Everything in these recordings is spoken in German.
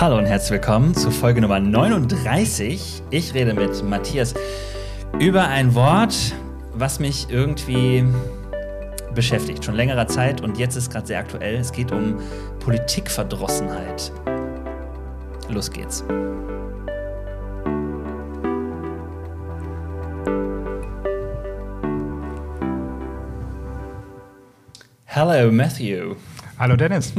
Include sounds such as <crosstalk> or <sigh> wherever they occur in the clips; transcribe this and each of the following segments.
Hallo und herzlich willkommen zu Folge Nummer 39. Ich rede mit Matthias über ein Wort, was mich irgendwie beschäftigt, schon längerer Zeit und jetzt ist gerade sehr aktuell. Es geht um Politikverdrossenheit. Los geht's. Hello, Matthew. Hallo Dennis.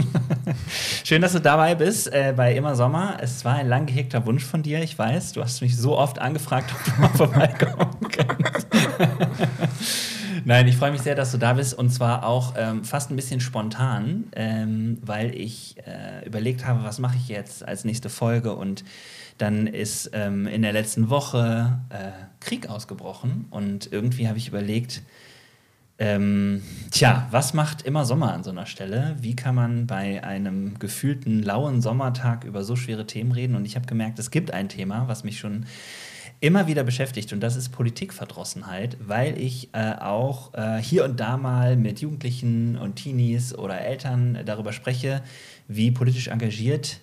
<laughs> Schön, dass du dabei bist äh, bei Immer Sommer. Es war ein lang gehegter Wunsch von dir, ich weiß. Du hast mich so oft angefragt, <laughs> ob du mal vorbeikommen kannst. <laughs> Nein, ich freue mich sehr, dass du da bist und zwar auch ähm, fast ein bisschen spontan, ähm, weil ich äh, überlegt habe, was mache ich jetzt als nächste Folge und dann ist ähm, in der letzten Woche äh, Krieg ausgebrochen und irgendwie habe ich überlegt, ähm, tja, was macht immer Sommer an so einer Stelle? Wie kann man bei einem gefühlten lauen Sommertag über so schwere Themen reden? Und ich habe gemerkt, es gibt ein Thema, was mich schon immer wieder beschäftigt und das ist Politikverdrossenheit, weil ich äh, auch äh, hier und da mal mit Jugendlichen und Teenies oder Eltern darüber spreche, wie politisch engagiert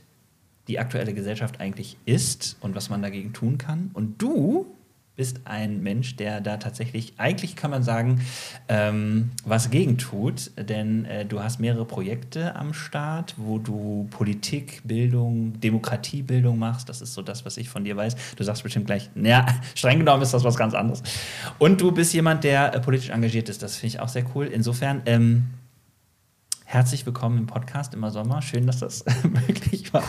die aktuelle Gesellschaft eigentlich ist und was man dagegen tun kann. Und du bist ein Mensch, der da tatsächlich, eigentlich kann man sagen, ähm, was gegen tut, denn äh, du hast mehrere Projekte am Start, wo du Politik, Bildung, Demokratiebildung machst. Das ist so das, was ich von dir weiß. Du sagst bestimmt gleich, ja, <laughs> streng genommen ist das was ganz anderes. Und du bist jemand, der äh, politisch engagiert ist. Das finde ich auch sehr cool. Insofern, ähm, Herzlich willkommen im Podcast immer Sommer. Schön, dass das <laughs> möglich war.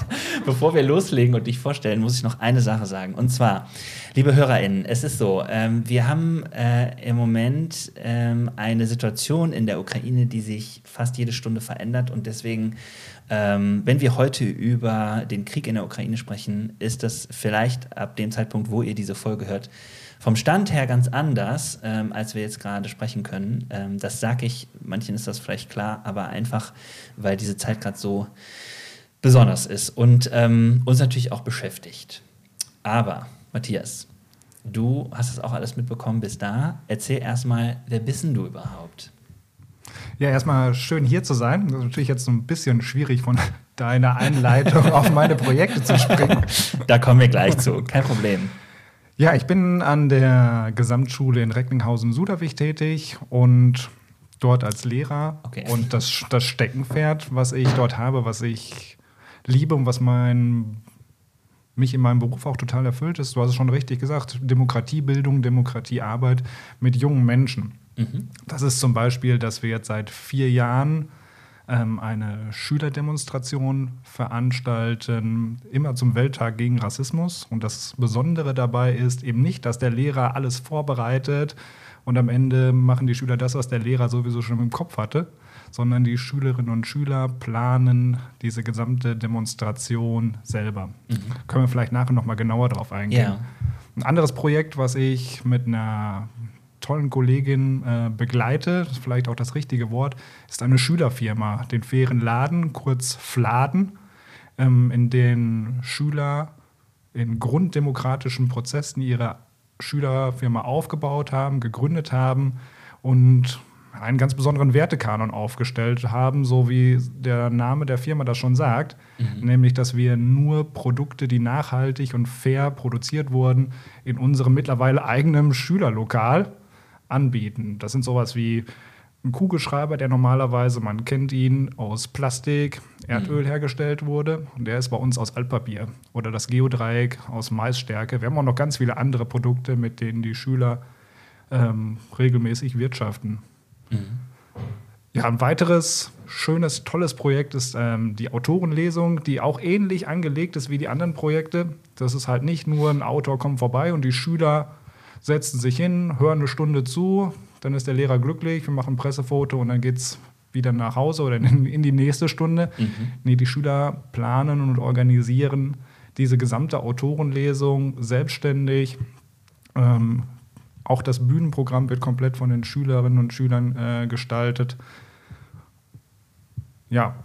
Bevor wir loslegen und dich vorstellen, muss ich noch eine Sache sagen. Und zwar, liebe HörerInnen, es ist so, ähm, wir haben äh, im Moment ähm, eine Situation in der Ukraine, die sich fast jede Stunde verändert. Und deswegen, ähm, wenn wir heute über den Krieg in der Ukraine sprechen, ist das vielleicht ab dem Zeitpunkt, wo ihr diese Folge hört, vom Stand her ganz anders, ähm, als wir jetzt gerade sprechen können. Ähm, das sage ich, manchen ist das vielleicht klar, aber einfach, weil diese Zeit gerade so besonders ist und ähm, uns natürlich auch beschäftigt. Aber, Matthias, du hast es auch alles mitbekommen bis da. Erzähl erstmal, wer bist denn du überhaupt? Ja, erstmal schön hier zu sein. Das ist natürlich jetzt so ein bisschen schwierig von <laughs> deiner Einleitung auf meine Projekte zu springen. <laughs> Da kommen wir gleich zu, kein Problem. Ja, ich bin an der Gesamtschule in Recklinghausen-Suderwig tätig und dort als Lehrer. Okay. Und das, das Steckenpferd, was ich dort habe, was ich liebe und was mein, mich in meinem Beruf auch total erfüllt ist, du hast es schon richtig gesagt, Demokratiebildung, Demokratiearbeit mit jungen Menschen. Mhm. Das ist zum Beispiel, dass wir jetzt seit vier Jahren ähm, eine Schülerdemonstration veranstalten, immer zum Welttag gegen Rassismus. Und das Besondere dabei ist eben nicht, dass der Lehrer alles vorbereitet und am Ende machen die Schüler das, was der Lehrer sowieso schon im Kopf hatte, sondern die Schülerinnen und Schüler planen diese gesamte Demonstration selber. Mhm. Können wir vielleicht nachher noch mal genauer darauf eingehen. Yeah. Ein anderes Projekt, was ich mit einer tollen Kollegin äh, begleite, das ist vielleicht auch das richtige Wort, ist eine Schülerfirma, den fairen Laden, kurz Fladen, ähm, in den Schüler in grunddemokratischen Prozessen ihre Schülerfirma aufgebaut haben, gegründet haben und einen ganz besonderen Wertekanon aufgestellt haben, so wie der Name der Firma das schon sagt, mhm. nämlich dass wir nur Produkte, die nachhaltig und fair produziert wurden, in unserem mittlerweile eigenen Schülerlokal anbieten. Das sind sowas wie ein Kugelschreiber, der normalerweise, man kennt ihn, aus Plastik, Erdöl mhm. hergestellt wurde. Und der ist bei uns aus Altpapier. Oder das Geodreieck aus Maisstärke. Wir haben auch noch ganz viele andere Produkte, mit denen die Schüler ähm, regelmäßig wirtschaften. Mhm. Ja, ein weiteres schönes, tolles Projekt ist ähm, die Autorenlesung, die auch ähnlich angelegt ist wie die anderen Projekte. Das ist halt nicht nur ein Autor kommt vorbei und die Schüler setzen sich hin, hören eine Stunde zu, dann ist der Lehrer glücklich, wir machen ein Pressefoto und dann geht es wieder nach Hause oder in, in die nächste Stunde. Mhm. Nee, die Schüler planen und organisieren diese gesamte Autorenlesung selbstständig. Ähm, auch das Bühnenprogramm wird komplett von den Schülerinnen und Schülern äh, gestaltet. Ja,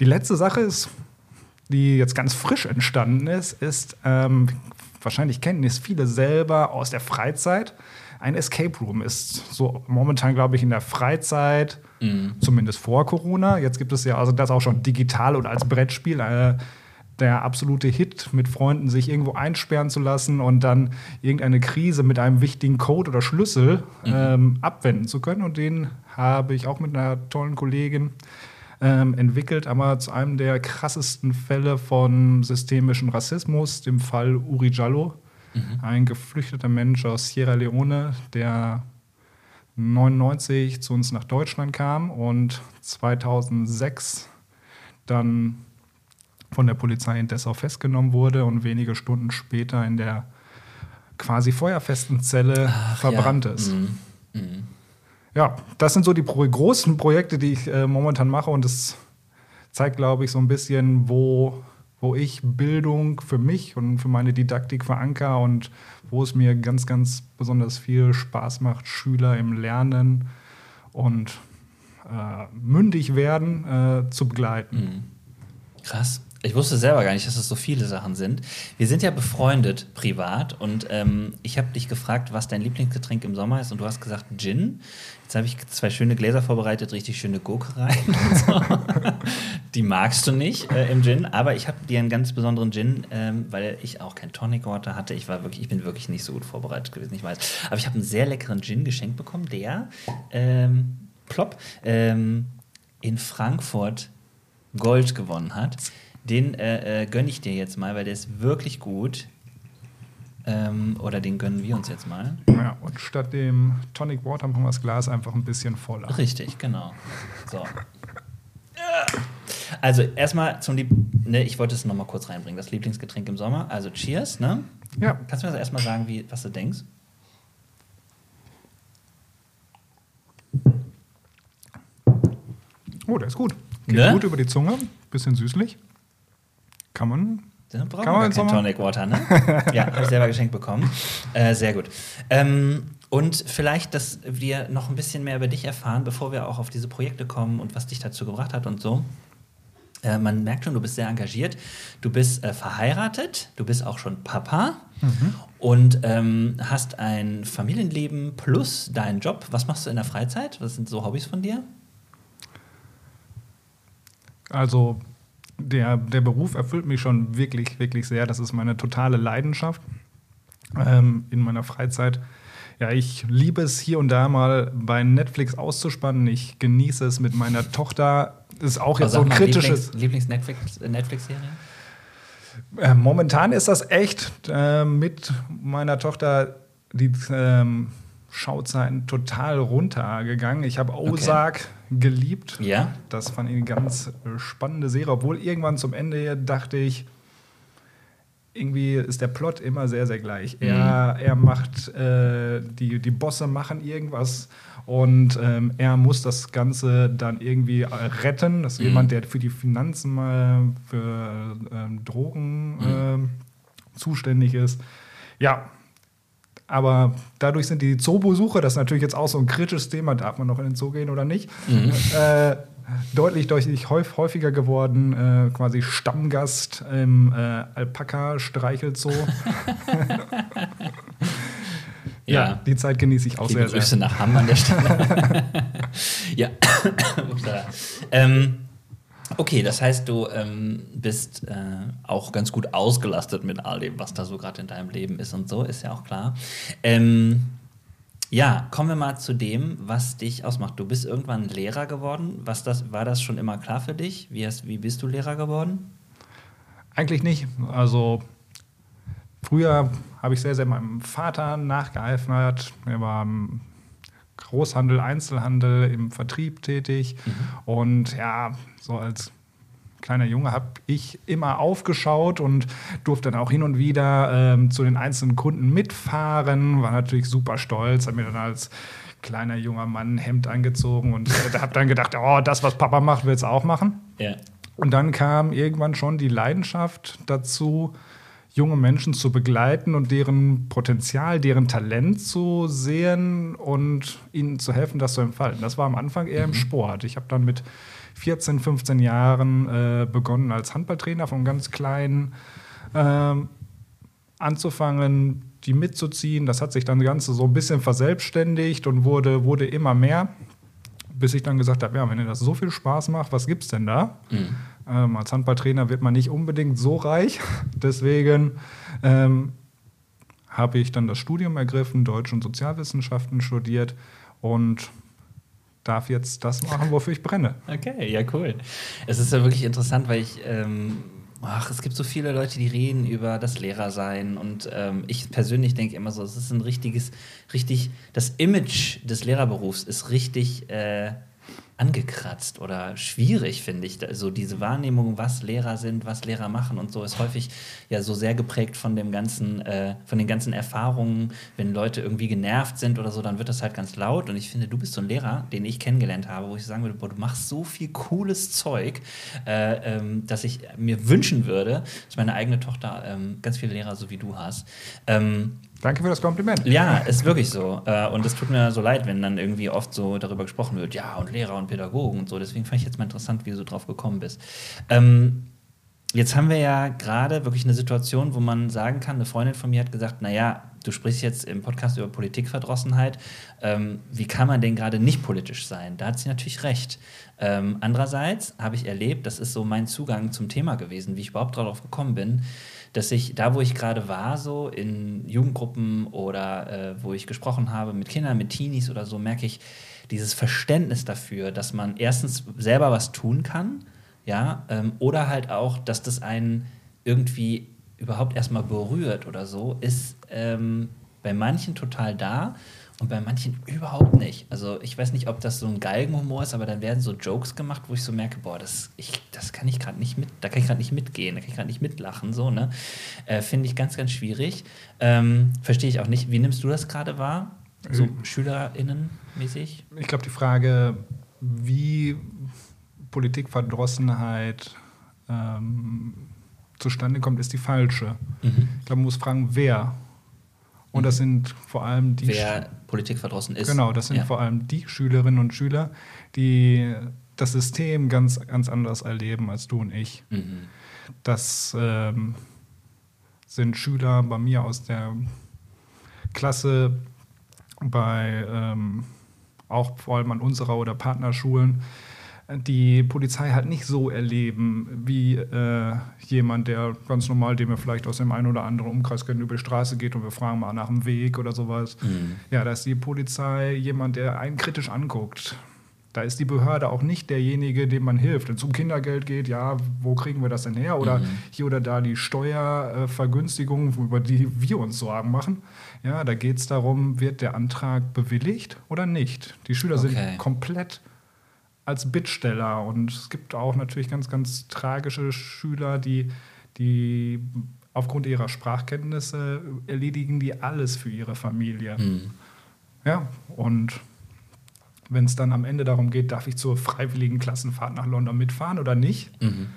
die letzte Sache ist, die jetzt ganz frisch entstanden ist, ist, ähm, wahrscheinlich kennen es viele selber aus der Freizeit. Ein Escape Room ist so momentan, glaube ich, in der Freizeit, mhm. zumindest vor Corona. Jetzt gibt es ja also das auch schon digital und als Brettspiel. Äh, der absolute Hit, mit Freunden sich irgendwo einsperren zu lassen und dann irgendeine Krise mit einem wichtigen Code oder Schlüssel mhm. ähm, abwenden zu können. Und den habe ich auch mit einer tollen Kollegin ähm, entwickelt, aber zu einem der krassesten Fälle von systemischen Rassismus, dem Fall Uri Jallo, mhm. ein geflüchteter Mensch aus Sierra Leone, der 99 zu uns nach Deutschland kam und 2006 dann von der Polizei in Dessau festgenommen wurde und wenige Stunden später in der quasi feuerfesten Zelle Ach, verbrannt ja. ist. Mhm. Mhm. Ja, das sind so die großen Projekte, die ich äh, momentan mache und das zeigt, glaube ich, so ein bisschen, wo, wo ich Bildung für mich und für meine Didaktik verankere und wo es mir ganz, ganz besonders viel Spaß macht, Schüler im Lernen und äh, mündig werden äh, zu begleiten. Mhm. Krass. Ich wusste selber gar nicht, dass es so viele Sachen sind. Wir sind ja befreundet privat und ähm, ich habe dich gefragt, was dein Lieblingsgetränk im Sommer ist und du hast gesagt Gin. Jetzt habe ich zwei schöne Gläser vorbereitet, richtig schöne Gurkereien. So. <laughs> Die magst du nicht äh, im Gin, aber ich habe dir einen ganz besonderen Gin, ähm, weil ich auch kein Tonic Water hatte. Ich war wirklich, ich bin wirklich nicht so gut vorbereitet gewesen, ich weiß. Aber ich habe einen sehr leckeren Gin geschenkt bekommen, der ähm, plopp ähm, in Frankfurt Gold gewonnen hat. Den äh, äh, gönne ich dir jetzt mal, weil der ist wirklich gut. Ähm, oder den gönnen wir uns jetzt mal. Ja, und statt dem Tonic Water machen wir das Glas einfach ein bisschen voller. Richtig, genau. So. Also erstmal zum Lieb ne, ich wollte es noch mal kurz reinbringen, das Lieblingsgetränk im Sommer. Also Cheers, ne? Ja. Kannst du mir das erstmal sagen, wie, was du denkst? Oh, der ist gut. Geht ne? gut über die Zunge, bisschen süßlich. Kann man. Dann brauchen kann man wir kein Tonic Water, ne? ja, habe ich selber geschenkt bekommen. Äh, sehr gut. Ähm, und vielleicht, dass wir noch ein bisschen mehr über dich erfahren, bevor wir auch auf diese Projekte kommen und was dich dazu gebracht hat und so. Äh, man merkt schon, du bist sehr engagiert. Du bist äh, verheiratet, du bist auch schon Papa mhm. und ähm, hast ein Familienleben plus deinen Job. Was machst du in der Freizeit? Was sind so Hobbys von dir? Also der, der Beruf erfüllt mich schon wirklich, wirklich sehr. Das ist meine totale Leidenschaft ähm, in meiner Freizeit. Ja, ich liebe es hier und da mal bei Netflix auszuspannen. Ich genieße es mit meiner Tochter. Ist auch jetzt also so ein kritisches. Lieblings-Netflix-Serie? Lieblings äh, momentan ist das echt äh, mit meiner Tochter die ähm, Schauzeiten total runtergegangen. Ich habe Ozark okay. geliebt. Ja. Das fand ich eine ganz äh, spannende Serie, obwohl irgendwann zum Ende dachte ich, irgendwie ist der Plot immer sehr, sehr gleich. Mhm. Er, er macht, äh, die, die Bosse machen irgendwas und ähm, er muss das Ganze dann irgendwie äh, retten. Das ist mhm. jemand, der für die Finanzen mal für ähm, Drogen mhm. äh, zuständig ist. Ja, aber dadurch sind die Zoobesuche, das ist natürlich jetzt auch so ein kritisches Thema, darf man noch in den Zoo gehen oder nicht, mhm. äh, deutlich, deutlich häufiger geworden, äh, quasi Stammgast im äh, Alpaka-Streichelzoo. <laughs> ja. ja. die Zeit genieße ich auch Liebe sehr, Grüße sehr. nach Hamm an der Stelle. <laughs> ja. <coughs> ähm, Okay, das heißt, du ähm, bist äh, auch ganz gut ausgelastet mit all dem, was da so gerade in deinem Leben ist und so, ist ja auch klar. Ähm, ja, kommen wir mal zu dem, was dich ausmacht. Du bist irgendwann Lehrer geworden. Was das, war das schon immer klar für dich? Wie, hast, wie bist du Lehrer geworden? Eigentlich nicht. Also früher habe ich sehr, sehr meinem Vater nachgeeifert. Er war im Großhandel, Einzelhandel, im Vertrieb tätig. Mhm. Und ja, so als kleiner Junge habe ich immer aufgeschaut und durfte dann auch hin und wieder ähm, zu den einzelnen Kunden mitfahren. War natürlich super stolz, habe mir dann als kleiner junger Mann ein Hemd angezogen und äh, habe dann gedacht, <laughs> oh, das, was Papa macht, will es auch machen. Ja. Und dann kam irgendwann schon die Leidenschaft dazu, junge Menschen zu begleiten und deren Potenzial, deren Talent zu sehen und ihnen zu helfen, das zu entfalten. Das war am Anfang eher im mhm. Sport. Ich habe dann mit 14, 15 Jahren äh, begonnen als Handballtrainer von ganz kleinen äh, anzufangen, die mitzuziehen. Das hat sich dann Ganze so ein bisschen verselbstständigt und wurde, wurde immer mehr, bis ich dann gesagt habe, ja, wenn dir das so viel Spaß macht, was gibt's denn da? Mhm. Ähm, als Handballtrainer wird man nicht unbedingt so reich. <laughs> Deswegen ähm, habe ich dann das Studium ergriffen, Deutsch und Sozialwissenschaften studiert und darf jetzt das machen, wofür ich brenne. <laughs> Okay, ja, cool. Es ist ja wirklich interessant, weil ich. Ähm Ach, es gibt so viele Leute, die reden über das Lehrersein und ähm, ich persönlich denke immer so, es ist ein richtiges, richtig, das Image des Lehrerberufs ist richtig äh, angekratzt oder schwierig, finde ich. Also diese Wahrnehmung, was Lehrer sind, was Lehrer machen und so, ist häufig ja so sehr geprägt von dem ganzen, äh, von den ganzen Erfahrungen. Wenn Leute irgendwie genervt sind oder so, dann wird das halt ganz laut. Und ich finde, du bist so ein Lehrer, den ich kennengelernt habe, wo ich sagen würde, boah, du machst so viel cooles Zeug, äh, ähm, dass ich mir wünschen würde, dass meine eigene Tochter ähm, ganz viele Lehrer so wie du hast. Ähm, Danke für das Kompliment. Ja, ist wirklich so. Äh, und es tut mir so leid, wenn dann irgendwie oft so darüber gesprochen wird, ja, und Lehrer und Pädagogen und so. Deswegen fand ich jetzt mal interessant, wie du so drauf gekommen bist. Ähm, jetzt haben wir ja gerade wirklich eine Situation, wo man sagen kann, eine Freundin von mir hat gesagt, naja, du sprichst jetzt im Podcast über Politikverdrossenheit. Ähm, wie kann man denn gerade nicht politisch sein? Da hat sie natürlich recht. Ähm, andererseits habe ich erlebt, das ist so mein Zugang zum Thema gewesen, wie ich überhaupt darauf gekommen bin, dass ich da, wo ich gerade war, so in Jugendgruppen oder äh, wo ich gesprochen habe mit Kindern, mit Teenies oder so, merke ich dieses Verständnis dafür, dass man erstens selber was tun kann, ja, ähm, oder halt auch, dass das einen irgendwie überhaupt erstmal berührt oder so, ist ähm, bei manchen total da und bei manchen überhaupt nicht. Also ich weiß nicht, ob das so ein Galgenhumor ist, aber dann werden so Jokes gemacht, wo ich so merke, boah, das, ich, das kann ich gerade nicht mit, da kann ich gerade nicht mitgehen, da kann ich gerade nicht mitlachen, so, ne? Äh, Finde ich ganz, ganz schwierig. Ähm, Verstehe ich auch nicht. Wie nimmst du das gerade wahr? So ähm, SchülerInnen-mäßig? Ich glaube, die Frage, wie Politikverdrossenheit ähm, zustande kommt, ist die falsche. Mhm. Ich glaube, man muss fragen, wer und das sind vor allem die. Wer Politik verdrossen ist. Genau, das sind ja. vor allem die Schülerinnen und Schüler, die das System ganz, ganz anders erleben als du und ich. Mhm. Das ähm, sind Schüler bei mir aus der Klasse, bei ähm, auch vor allem an unserer oder Partnerschulen, die Polizei halt nicht so erleben wie äh, jemand, der ganz normal, den wir vielleicht aus dem einen oder anderen Umkreis kennen, über die Straße geht und wir fragen mal nach dem Weg oder sowas. Mhm. Ja, da ist die Polizei jemand, der einen kritisch anguckt. Da ist die Behörde auch nicht derjenige, dem man hilft. Wenn es um Kindergeld geht, ja, wo kriegen wir das denn her? Oder mhm. hier oder da die Steuervergünstigung, über die wir uns Sorgen machen. Ja, da geht es darum, wird der Antrag bewilligt oder nicht? Die Schüler okay. sind komplett als Bittsteller. Und es gibt auch natürlich ganz, ganz tragische Schüler, die, die aufgrund ihrer Sprachkenntnisse erledigen die alles für ihre Familie. Mhm. Ja, und wenn es dann am Ende darum geht, darf ich zur freiwilligen Klassenfahrt nach London mitfahren oder nicht, mhm.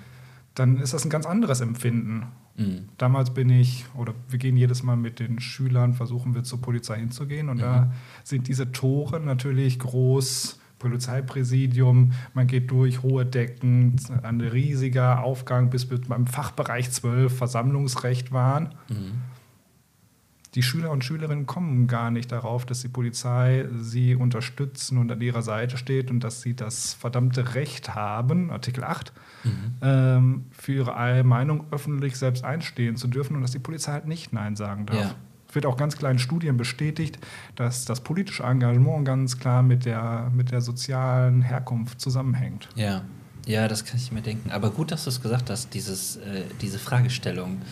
dann ist das ein ganz anderes Empfinden. Mhm. Damals bin ich, oder wir gehen jedes Mal mit den Schülern, versuchen wir zur Polizei hinzugehen und da mhm. sind diese Tore natürlich groß Polizeipräsidium, man geht durch hohe Decken, ein riesiger Aufgang, bis wir beim Fachbereich 12 Versammlungsrecht waren. Mhm. Die Schüler und Schülerinnen kommen gar nicht darauf, dass die Polizei sie unterstützen und an ihrer Seite steht und dass sie das verdammte Recht haben, Artikel 8, mhm. ähm, für ihre Meinung öffentlich selbst einstehen zu dürfen und dass die Polizei halt nicht Nein sagen darf. Ja wird auch ganz klar in Studien bestätigt, dass das politische Engagement ganz klar mit der, mit der sozialen Herkunft zusammenhängt. Ja. Ja, das kann ich mir denken. Aber gut, dass du es gesagt hast, dieses, äh, diese Fragestellung,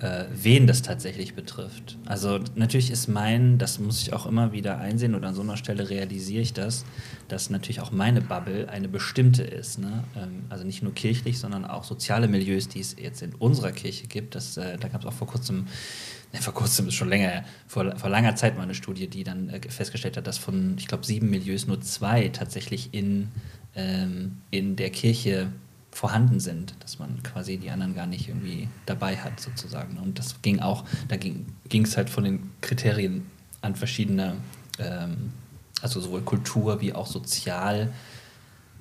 äh, wen das tatsächlich betrifft. Also natürlich ist mein, das muss ich auch immer wieder einsehen und an so einer Stelle realisiere ich das, dass natürlich auch meine Bubble eine bestimmte ist. Ne? Ähm, also nicht nur kirchlich, sondern auch soziale Milieus, die es jetzt in unserer Kirche gibt. Das, äh, da gab es auch vor kurzem ja, vor kurzem ist schon länger, vor, vor langer Zeit mal eine Studie, die dann äh, festgestellt hat, dass von, ich glaube, sieben Milieus nur zwei tatsächlich in, ähm, in der Kirche vorhanden sind, dass man quasi die anderen gar nicht irgendwie dabei hat, sozusagen. Und das ging auch, da ging es halt von den Kriterien an verschiedene, ähm, also sowohl Kultur wie auch sozial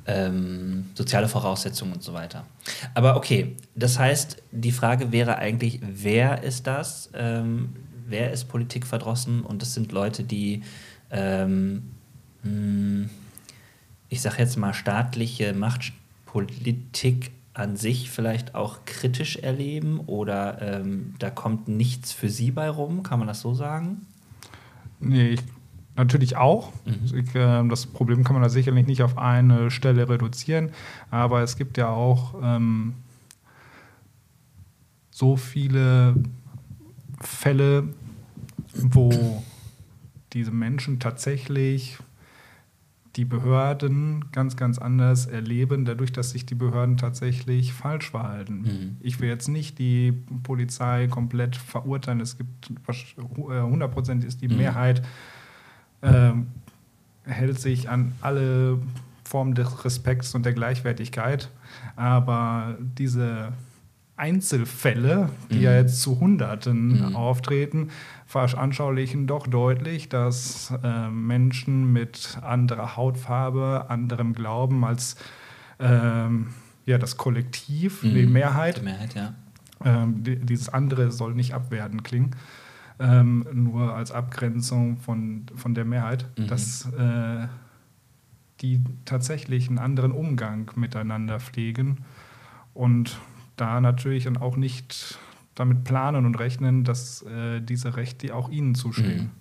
ähm, soziale Voraussetzungen und so weiter. Aber okay, das heißt, die Frage wäre eigentlich, wer ist das? Ähm, wer ist Politik verdrossen? Und das sind Leute, die, ähm, hm, ich sage jetzt mal, staatliche Machtpolitik an sich vielleicht auch kritisch erleben oder ähm, da kommt nichts für sie bei rum? Kann man das so sagen? Nee, ich, natürlich auch. Mhm. Ich, äh, das Problem kann man da sicherlich nicht auf eine Stelle reduzieren, aber es gibt ja auch ähm, so viele Fälle, wo diese Menschen tatsächlich die Behörden ganz, ganz anders erleben, dadurch, dass sich die Behörden tatsächlich falsch verhalten. Mhm. Ich will jetzt nicht die Polizei komplett verurteilen. Es gibt 100 Prozent ist die mhm. Mehrheit, äh, hält sich an alle Formen des Respekts und der Gleichwertigkeit. Aber diese Einzelfälle, die mhm. ja jetzt zu Hunderten mhm. auftreten, veranschaulichen doch deutlich, dass äh, Menschen mit anderer Hautfarbe, anderem Glauben als ähm, ja, das Kollektiv, mhm. die Mehrheit, die Mehrheit ja. ähm, die, dieses andere soll nicht abwerten klingen, ähm, nur als Abgrenzung von, von der Mehrheit, mhm. dass äh, die tatsächlich einen anderen Umgang miteinander pflegen und da natürlich dann auch nicht damit planen und rechnen, dass äh, diese Rechte auch ihnen zustehen. Mhm.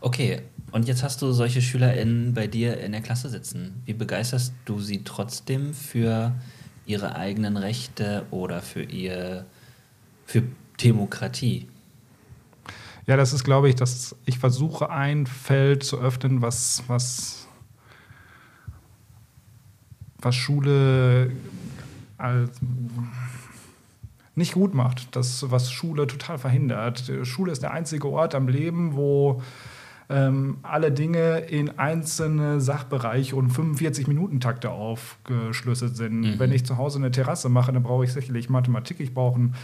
Okay, und jetzt hast du solche SchülerInnen bei dir in der Klasse sitzen. Wie begeisterst du sie trotzdem für ihre eigenen Rechte oder für ihr für Demokratie? Ja, das ist, glaube ich, dass ich versuche, ein Feld zu öffnen, was, was, was Schule als nicht gut macht. Das, was Schule total verhindert. Schule ist der einzige Ort am Leben, wo ähm, alle Dinge in einzelne Sachbereiche und 45-Minuten-Takte aufgeschlüsselt sind. Mhm. Wenn ich zu Hause eine Terrasse mache, dann brauche ich sicherlich Mathematik, ich brauche ein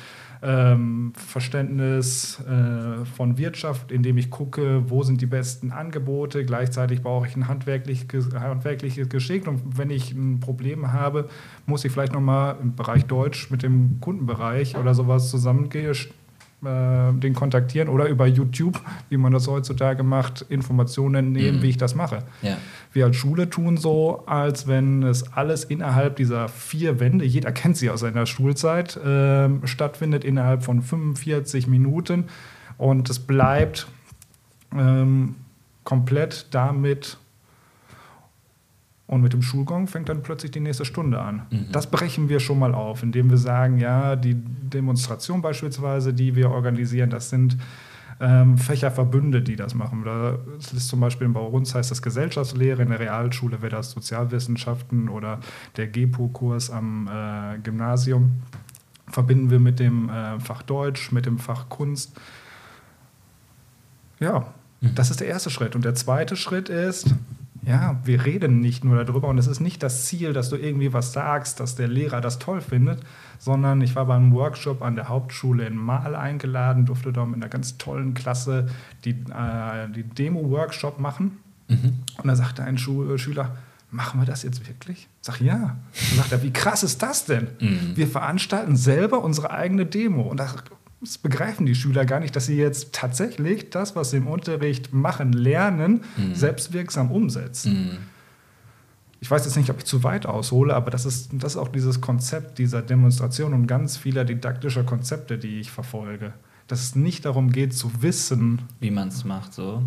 ähm, Verständnis äh, von Wirtschaft, indem ich gucke, wo sind die besten Angebote. Gleichzeitig brauche ich ein handwerklich, handwerkliches Geschick. Und wenn ich ein Problem habe, muss ich vielleicht nochmal im Bereich Deutsch mit dem Kundenbereich oder sowas zusammengehen äh, den kontaktieren oder über YouTube, <laughs> wie man das heutzutage macht, Informationen nehmen, mhm. wie ich das mache. Ja. Wir als Schule tun so, als wenn es alles innerhalb dieser vier Wände, jeder kennt sie aus seiner Schulzeit, äh, stattfindet innerhalb von 45 Minuten und es bleibt ähm, komplett damit und mit dem Schulgong fängt dann plötzlich die nächste Stunde an. Mhm. Das brechen wir schon mal auf, indem wir sagen, ja, die Demonstration beispielsweise, die wir organisieren, das sind ähm, Fächerverbünde, die das machen. Das ist zum Beispiel bei uns heißt das Gesellschaftslehre, in der Realschule wäre das Sozialwissenschaften oder der GEPO-Kurs am äh, Gymnasium. Verbinden wir mit dem äh, Fach Deutsch, mit dem Fach Kunst. Ja, mhm. das ist der erste Schritt. Und der zweite Schritt ist, ja, wir reden nicht nur darüber und es ist nicht das Ziel, dass du irgendwie was sagst, dass der Lehrer das toll findet, sondern ich war beim Workshop an der Hauptschule in Mahl eingeladen, durfte dort mit einer ganz tollen Klasse die, äh, die Demo-Workshop machen. Mhm. Und da sagte ein Schu Schüler, machen wir das jetzt wirklich? Ich sag ja. Dann sagt er, wie krass ist das denn? Mhm. Wir veranstalten selber unsere eigene Demo. Und da das begreifen die Schüler gar nicht, dass sie jetzt tatsächlich das, was sie im Unterricht machen, lernen, mhm. selbstwirksam umsetzen. Mhm. Ich weiß jetzt nicht, ob ich zu weit aushole, aber das ist, das ist auch dieses Konzept dieser Demonstration und ganz vieler didaktischer Konzepte, die ich verfolge. Dass es nicht darum geht, zu wissen, wie man es macht, so.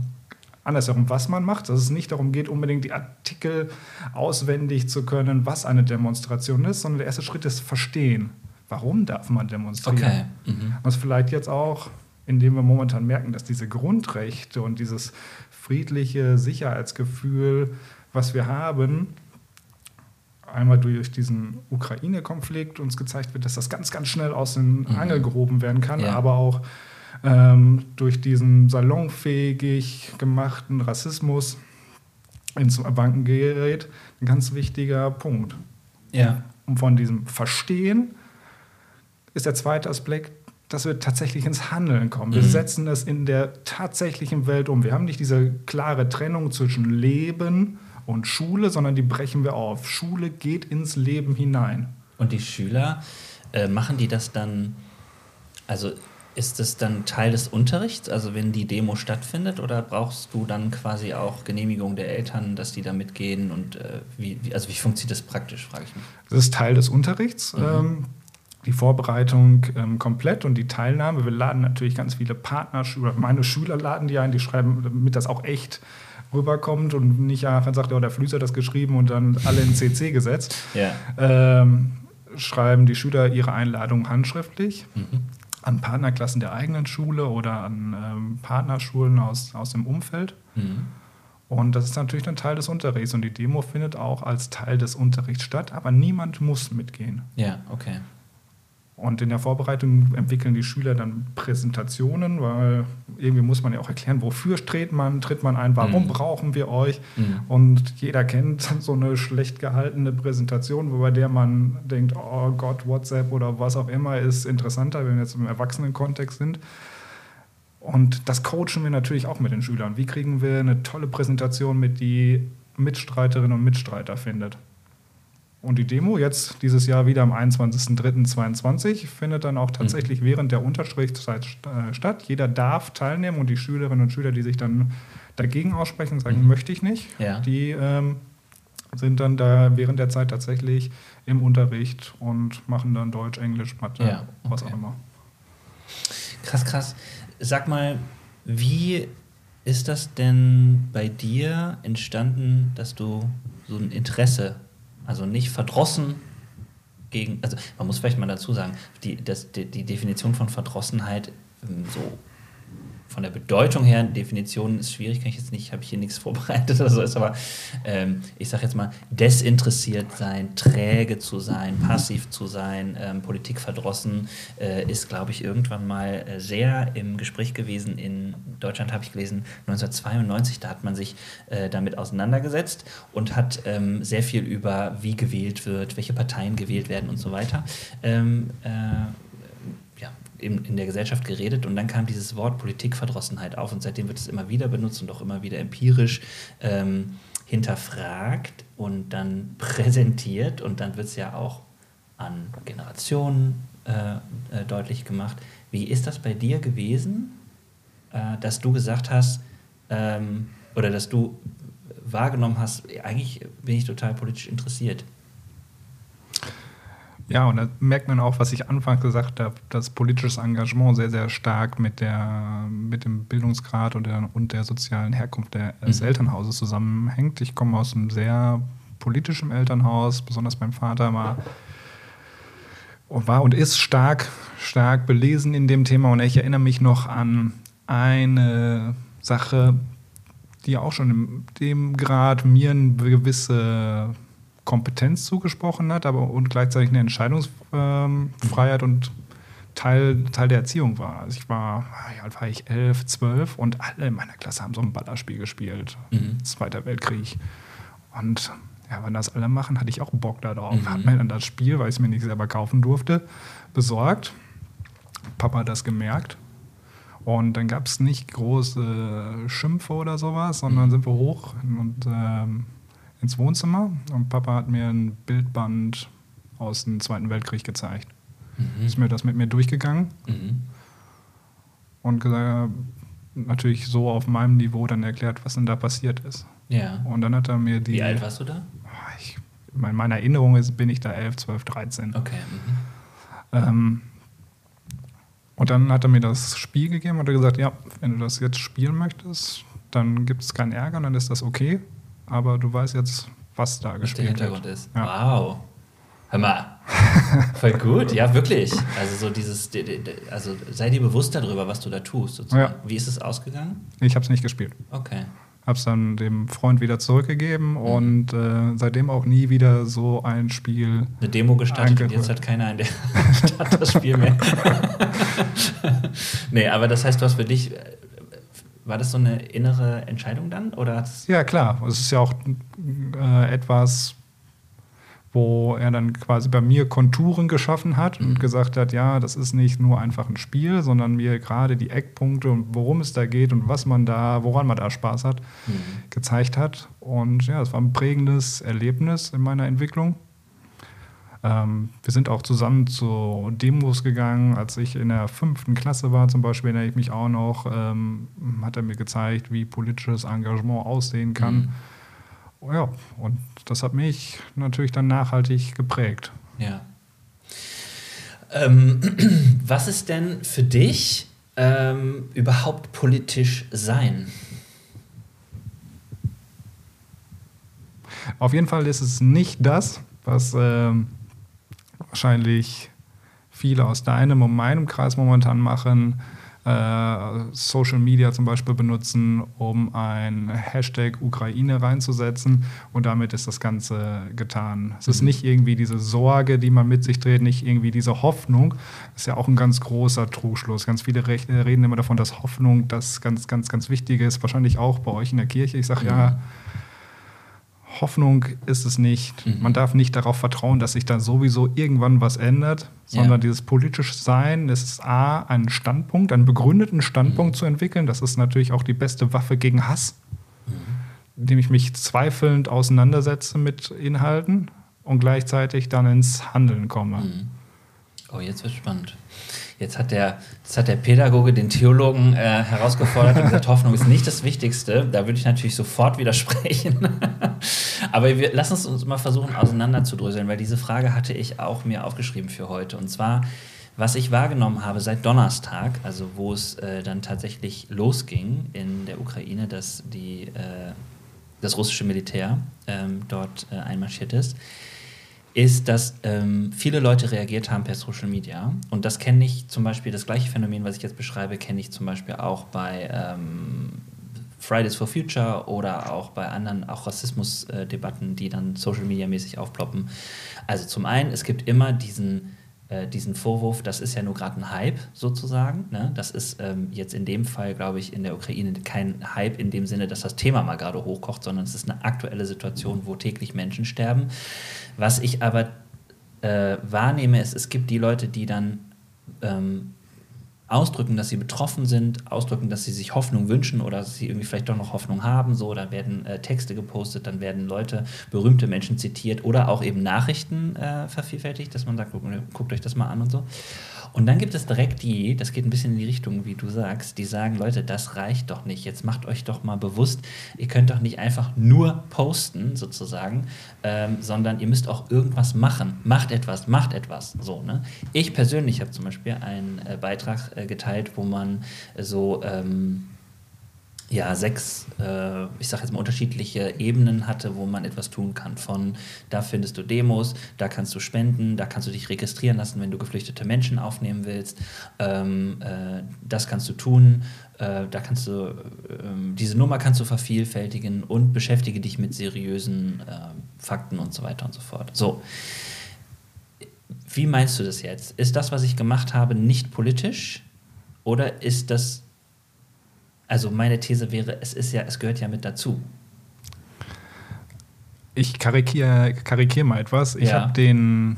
Andersherum, was man macht, dass es nicht darum geht, unbedingt die Artikel auswendig zu können, was eine Demonstration ist, sondern der erste Schritt ist Verstehen warum darf man demonstrieren? Okay. Mhm. Was vielleicht jetzt auch, indem wir momentan merken, dass diese Grundrechte und dieses friedliche Sicherheitsgefühl, was wir haben, einmal durch diesen Ukraine-Konflikt uns gezeigt wird, dass das ganz, ganz schnell aus den mhm. Angel gehoben werden kann, ja. aber auch ähm, durch diesen salonfähig gemachten Rassismus ins Banken gerät, ein ganz wichtiger Punkt. Ja. Um von diesem Verstehen ist der zweite Aspekt, dass wir tatsächlich ins Handeln kommen. Wir mhm. setzen es in der tatsächlichen Welt um. Wir haben nicht diese klare Trennung zwischen Leben und Schule, sondern die brechen wir auf. Schule geht ins Leben hinein. Und die Schüler, äh, machen die das dann, also Ist das dann Teil des Unterrichts, also wenn die Demo stattfindet, oder brauchst du dann quasi auch Genehmigung der Eltern, dass die da mitgehen? Und äh, wie, wie, also wie funktioniert das praktisch, frage ich mich. Das ist Teil des Unterrichts. Mhm. Ähm, die Vorbereitung ähm, komplett und die Teilnahme. Wir laden natürlich ganz viele Partner, meine Schüler laden die ein, die schreiben, damit das auch echt rüberkommt und nicht einfach sagt, oh, der Flüßer hat das geschrieben und dann alle in CC gesetzt. Ja. Ähm, schreiben die Schüler ihre Einladung handschriftlich. Mhm an Partnerklassen der eigenen Schule oder an ähm, Partnerschulen aus, aus dem Umfeld. Mhm. Und das ist natürlich ein Teil des Unterrichts. Und die Demo findet auch als Teil des Unterrichts statt, aber niemand muss mitgehen. Ja, okay. Und in der Vorbereitung entwickeln die Schüler dann Präsentationen, weil irgendwie muss man ja auch erklären, wofür tritt man, tritt man ein, warum mhm. brauchen wir euch. Mhm. Und jeder kennt <laughs> so eine schlecht gehaltene Präsentation, bei der man denkt, oh Gott, WhatsApp oder was auch immer ist interessanter, wenn wir jetzt im Erwachsenen-Kontext sind. Und das coachen wir natürlich auch mit den Schülern. Wie kriegen wir eine tolle Präsentation mit, die Mitstreiterinnen und Mitstreiter findet? Und die Demo jetzt dieses Jahr wieder am 21.03.2022 findet dann auch tatsächlich mhm. während der Unterrichtszeit äh, statt. Jeder darf teilnehmen und die Schülerinnen und Schüler, die sich dann dagegen aussprechen, sagen, mhm. möchte ich nicht, ja. die ähm, sind dann da während der Zeit tatsächlich im Unterricht und machen dann Deutsch, Englisch, Mathe, ja, okay. was auch immer. Krass, krass. Sag mal, wie ist das denn bei dir entstanden, dass du so ein Interesse also nicht verdrossen gegen, also man muss vielleicht mal dazu sagen, die, das, die, die Definition von Verdrossenheit ähm, so von der Bedeutung her, Definition ist schwierig, kann ich jetzt nicht, habe ich hier nichts vorbereitet oder so, ist aber ähm, ich sage jetzt mal, desinteressiert sein, träge zu sein, passiv zu sein, ähm, Politik verdrossen, äh, ist, glaube ich, irgendwann mal äh, sehr im Gespräch gewesen. In Deutschland habe ich gelesen, 1992, da hat man sich äh, damit auseinandergesetzt und hat ähm, sehr viel über, wie gewählt wird, welche Parteien gewählt werden und so weiter. Ähm, äh, in, in der Gesellschaft geredet und dann kam dieses Wort Politikverdrossenheit auf und seitdem wird es immer wieder benutzt und auch immer wieder empirisch ähm, hinterfragt und dann <laughs> präsentiert und dann wird es ja auch an Generationen äh, äh, deutlich gemacht. Wie ist das bei dir gewesen, äh, dass du gesagt hast ähm, oder dass du wahrgenommen hast, eigentlich bin ich total politisch interessiert? Ja, und da merkt man auch, was ich anfangs gesagt habe, dass politisches Engagement sehr, sehr stark mit, der, mit dem Bildungsgrad und der, und der sozialen Herkunft des mhm. Elternhauses zusammenhängt. Ich komme aus einem sehr politischen Elternhaus, besonders mein Vater war, war und ist stark, stark belesen in dem Thema. Und ich erinnere mich noch an eine Sache, die auch schon in dem Grad mir eine gewisse Kompetenz zugesprochen hat, aber und gleichzeitig eine Entscheidungsfreiheit und Teil, Teil der Erziehung war. Also ich war, wie alt war ich, elf, zwölf und alle in meiner Klasse haben so ein Ballerspiel gespielt. Mhm. Zweiter Weltkrieg. Und ja, wenn das alle machen, hatte ich auch Bock darauf. Mhm. Hab mir dann das Spiel, weil ich es mir nicht selber kaufen durfte, besorgt. Papa hat das gemerkt. Und dann gab es nicht große Schimpfe oder sowas, sondern mhm. sind wir hoch und ähm, ins Wohnzimmer und Papa hat mir ein Bildband aus dem Zweiten Weltkrieg gezeigt. Mhm. Ist mir das mit mir durchgegangen mhm. und gesagt, natürlich so auf meinem Niveau dann erklärt, was denn da passiert ist. Ja. Und dann hat er mir die. Wie alt warst du da? Ich, in meiner Erinnerung ist, bin ich da 11, 12, 13. Okay. Mhm. Ähm, und dann hat er mir das Spiel gegeben und hat gesagt, ja, wenn du das jetzt spielen möchtest, dann gibt es keinen Ärger, dann ist das okay aber du weißt jetzt, was da was gespielt der Hintergrund wird. ist. Ja. Wow. Hör mal. <laughs> Voll gut, ja, wirklich. Also so dieses, also sei dir bewusst darüber, was du da tust. Sozusagen. Ja. Wie ist es ausgegangen? Ich habe es nicht gespielt. Okay. Habe es dann dem Freund wieder zurückgegeben mhm. und äh, seitdem auch nie wieder so ein Spiel. Eine Demo gestartet und jetzt hat keiner in der <laughs> Stadt das Spiel mehr. <laughs> nee, aber das heißt, du hast für dich war das so eine innere Entscheidung dann? Oder ja, klar. Es ist ja auch äh, etwas, wo er dann quasi bei mir Konturen geschaffen hat mhm. und gesagt hat, ja, das ist nicht nur einfach ein Spiel, sondern mir gerade die Eckpunkte und worum es da geht und was man da, woran man da Spaß hat, mhm. gezeigt hat. Und ja, es war ein prägendes Erlebnis in meiner Entwicklung. Ähm, wir sind auch zusammen zu Demos gegangen. Als ich in der fünften Klasse war, zum Beispiel, erinnere ich mich auch noch, ähm, hat er mir gezeigt, wie politisches Engagement aussehen kann. Mhm. Ja, und das hat mich natürlich dann nachhaltig geprägt. Ja. Ähm, <clears throat> was ist denn für dich ähm, überhaupt politisch sein? Auf jeden Fall ist es nicht das, was ähm, wahrscheinlich viele aus deinem und meinem Kreis momentan machen, äh, Social Media zum Beispiel benutzen, um ein Hashtag Ukraine reinzusetzen und damit ist das Ganze getan. Es mhm. ist nicht irgendwie diese Sorge, die man mit sich dreht, nicht irgendwie diese Hoffnung. Das ist ja auch ein ganz großer Trugschluss. Ganz viele reden immer davon, dass Hoffnung das ganz, ganz, ganz Wichtige ist. Wahrscheinlich auch bei euch in der Kirche. Ich sage mhm. ja, Hoffnung ist es nicht. Mhm. Man darf nicht darauf vertrauen, dass sich da sowieso irgendwann was ändert, sondern ja. dieses politische Sein ist A, einen Standpunkt, einen begründeten Standpunkt mhm. zu entwickeln. Das ist natürlich auch die beste Waffe gegen Hass, mhm. indem ich mich zweifelnd auseinandersetze mit Inhalten und gleichzeitig dann ins Handeln komme. Mhm. Oh, jetzt wird spannend. Jetzt hat der, jetzt hat der Pädagoge den Theologen äh, herausgefordert und gesagt, Hoffnung ist nicht das Wichtigste. Da würde ich natürlich sofort widersprechen. <laughs> Aber wir, lass uns uns mal versuchen, auseinanderzudröseln, weil diese Frage hatte ich auch mir aufgeschrieben für heute. Und zwar, was ich wahrgenommen habe seit Donnerstag, also wo es äh, dann tatsächlich losging in der Ukraine, dass die, äh, das russische Militär ähm, dort äh, einmarschiert ist, ist, dass ähm, viele Leute reagiert haben per Social Media. Und das kenne ich zum Beispiel, das gleiche Phänomen, was ich jetzt beschreibe, kenne ich zum Beispiel auch bei ähm, Fridays for Future oder auch bei anderen, auch Rassismusdebatten, die dann Social Media mäßig aufploppen. Also zum einen, es gibt immer diesen äh, diesen Vorwurf, das ist ja nur gerade ein Hype sozusagen. Ne? Das ist ähm, jetzt in dem Fall, glaube ich, in der Ukraine kein Hype in dem Sinne, dass das Thema mal gerade hochkocht, sondern es ist eine aktuelle Situation, wo täglich Menschen sterben. Was ich aber äh, wahrnehme, ist, es gibt die Leute, die dann ähm, ausdrücken, dass sie betroffen sind, ausdrücken, dass sie sich Hoffnung wünschen oder dass sie irgendwie vielleicht doch noch Hoffnung haben. So, dann werden äh, Texte gepostet, dann werden Leute, berühmte Menschen zitiert oder auch eben Nachrichten äh, vervielfältigt, dass man sagt, guckt, guckt euch das mal an und so. Und dann gibt es direkt die, das geht ein bisschen in die Richtung, wie du sagst, die sagen, Leute, das reicht doch nicht. Jetzt macht euch doch mal bewusst, ihr könnt doch nicht einfach nur posten, sozusagen, ähm, sondern ihr müsst auch irgendwas machen. Macht etwas, macht etwas. So, ne? Ich persönlich habe zum Beispiel einen äh, Beitrag äh, geteilt, wo man äh, so ähm, ja, sechs, äh, ich sage jetzt mal unterschiedliche Ebenen hatte, wo man etwas tun kann. Von da findest du Demos, da kannst du spenden, da kannst du dich registrieren lassen, wenn du geflüchtete Menschen aufnehmen willst. Ähm, äh, das kannst du tun. Äh, da kannst du ähm, diese Nummer kannst du vervielfältigen und beschäftige dich mit seriösen äh, Fakten und so weiter und so fort. So. Wie meinst du das jetzt? Ist das, was ich gemacht habe, nicht politisch? Oder ist das also meine These wäre, es ist ja, es gehört ja mit dazu. Ich karikiere karikier mal etwas. Ich ja. habe den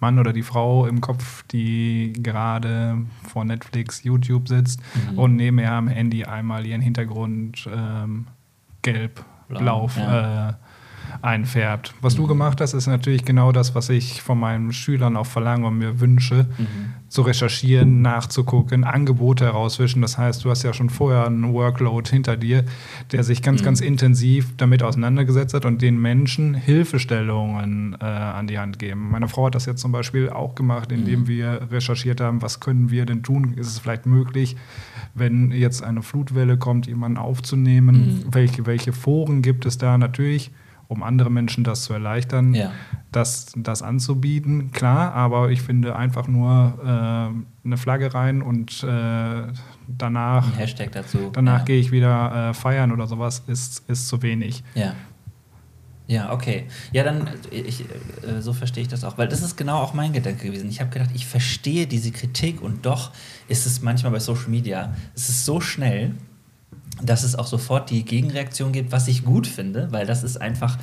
Mann oder die Frau im Kopf, die gerade vor Netflix, YouTube sitzt mhm. und neben ihr am Handy einmal ihren Hintergrund ähm, gelb, blau, blau ja. äh, einfärbt. Was mhm. du gemacht hast, ist natürlich genau das, was ich von meinen Schülern auch verlange und mir wünsche, mhm. zu recherchieren, nachzugucken, Angebote herauswischen. Das heißt, du hast ja schon vorher einen Workload hinter dir, der sich ganz, mhm. ganz intensiv damit auseinandergesetzt hat und den Menschen Hilfestellungen äh, an die Hand geben. Meine Frau hat das jetzt zum Beispiel auch gemacht, indem mhm. wir recherchiert haben, was können wir denn tun? Ist es vielleicht möglich, wenn jetzt eine Flutwelle kommt, jemanden aufzunehmen? Mhm. Welche, welche Foren gibt es da? Natürlich um andere Menschen das zu erleichtern, ja. das, das anzubieten. Klar, aber ich finde einfach nur äh, eine Flagge rein und äh, danach, Ein Hashtag dazu. danach ja. gehe ich wieder äh, feiern oder sowas, ist, ist zu wenig. Ja. Ja, okay. Ja, dann, ich, äh, so verstehe ich das auch. Weil das ist genau auch mein Gedanke gewesen. Ich habe gedacht, ich verstehe diese Kritik und doch ist es manchmal bei Social Media, es ist so schnell, dass es auch sofort die Gegenreaktion gibt, was ich gut finde, weil das ist einfach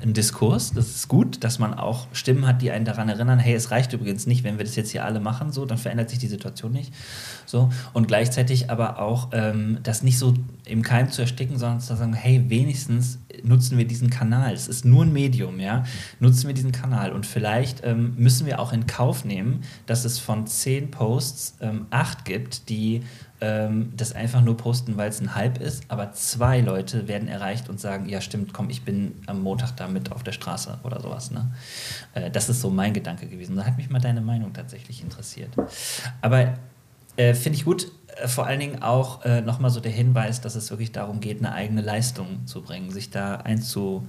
ein Diskurs. Das ist gut, dass man auch Stimmen hat, die einen daran erinnern, hey, es reicht übrigens nicht, wenn wir das jetzt hier alle machen, so, dann verändert sich die Situation nicht. So. Und gleichzeitig aber auch ähm, das nicht so im Keim zu ersticken, sondern zu sagen, hey, wenigstens nutzen wir diesen Kanal. Es ist nur ein Medium, ja. Nutzen wir diesen Kanal. Und vielleicht ähm, müssen wir auch in Kauf nehmen, dass es von zehn Posts ähm, acht gibt, die ähm, das einfach nur posten, weil es ein Hype ist, aber zwei Leute werden erreicht und sagen, ja stimmt, komm, ich bin am Montag da mit auf der Straße oder sowas. Ne? Äh, das ist so mein Gedanke gewesen. Da hat mich mal deine Meinung tatsächlich interessiert. Aber äh, finde ich gut, äh, vor allen Dingen auch äh, nochmal so der Hinweis, dass es wirklich darum geht, eine eigene Leistung zu bringen, sich da einzudenken.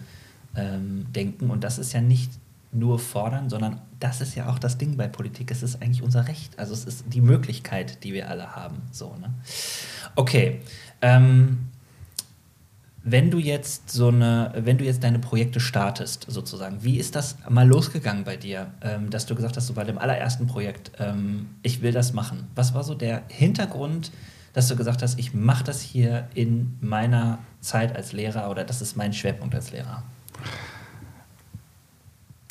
Und das ist ja nicht nur fordern, sondern das ist ja auch das Ding bei Politik. Es ist eigentlich unser Recht. Also es ist die Möglichkeit, die wir alle haben. So, ne? Okay. Ähm, wenn du jetzt so eine, wenn du jetzt deine Projekte startest, sozusagen, wie ist das mal losgegangen bei dir, ähm, dass du gesagt hast, so bei dem allerersten Projekt, ähm, ich will das machen? Was war so der Hintergrund, dass du gesagt hast, ich mache das hier in meiner Zeit als Lehrer oder das ist mein Schwerpunkt als Lehrer?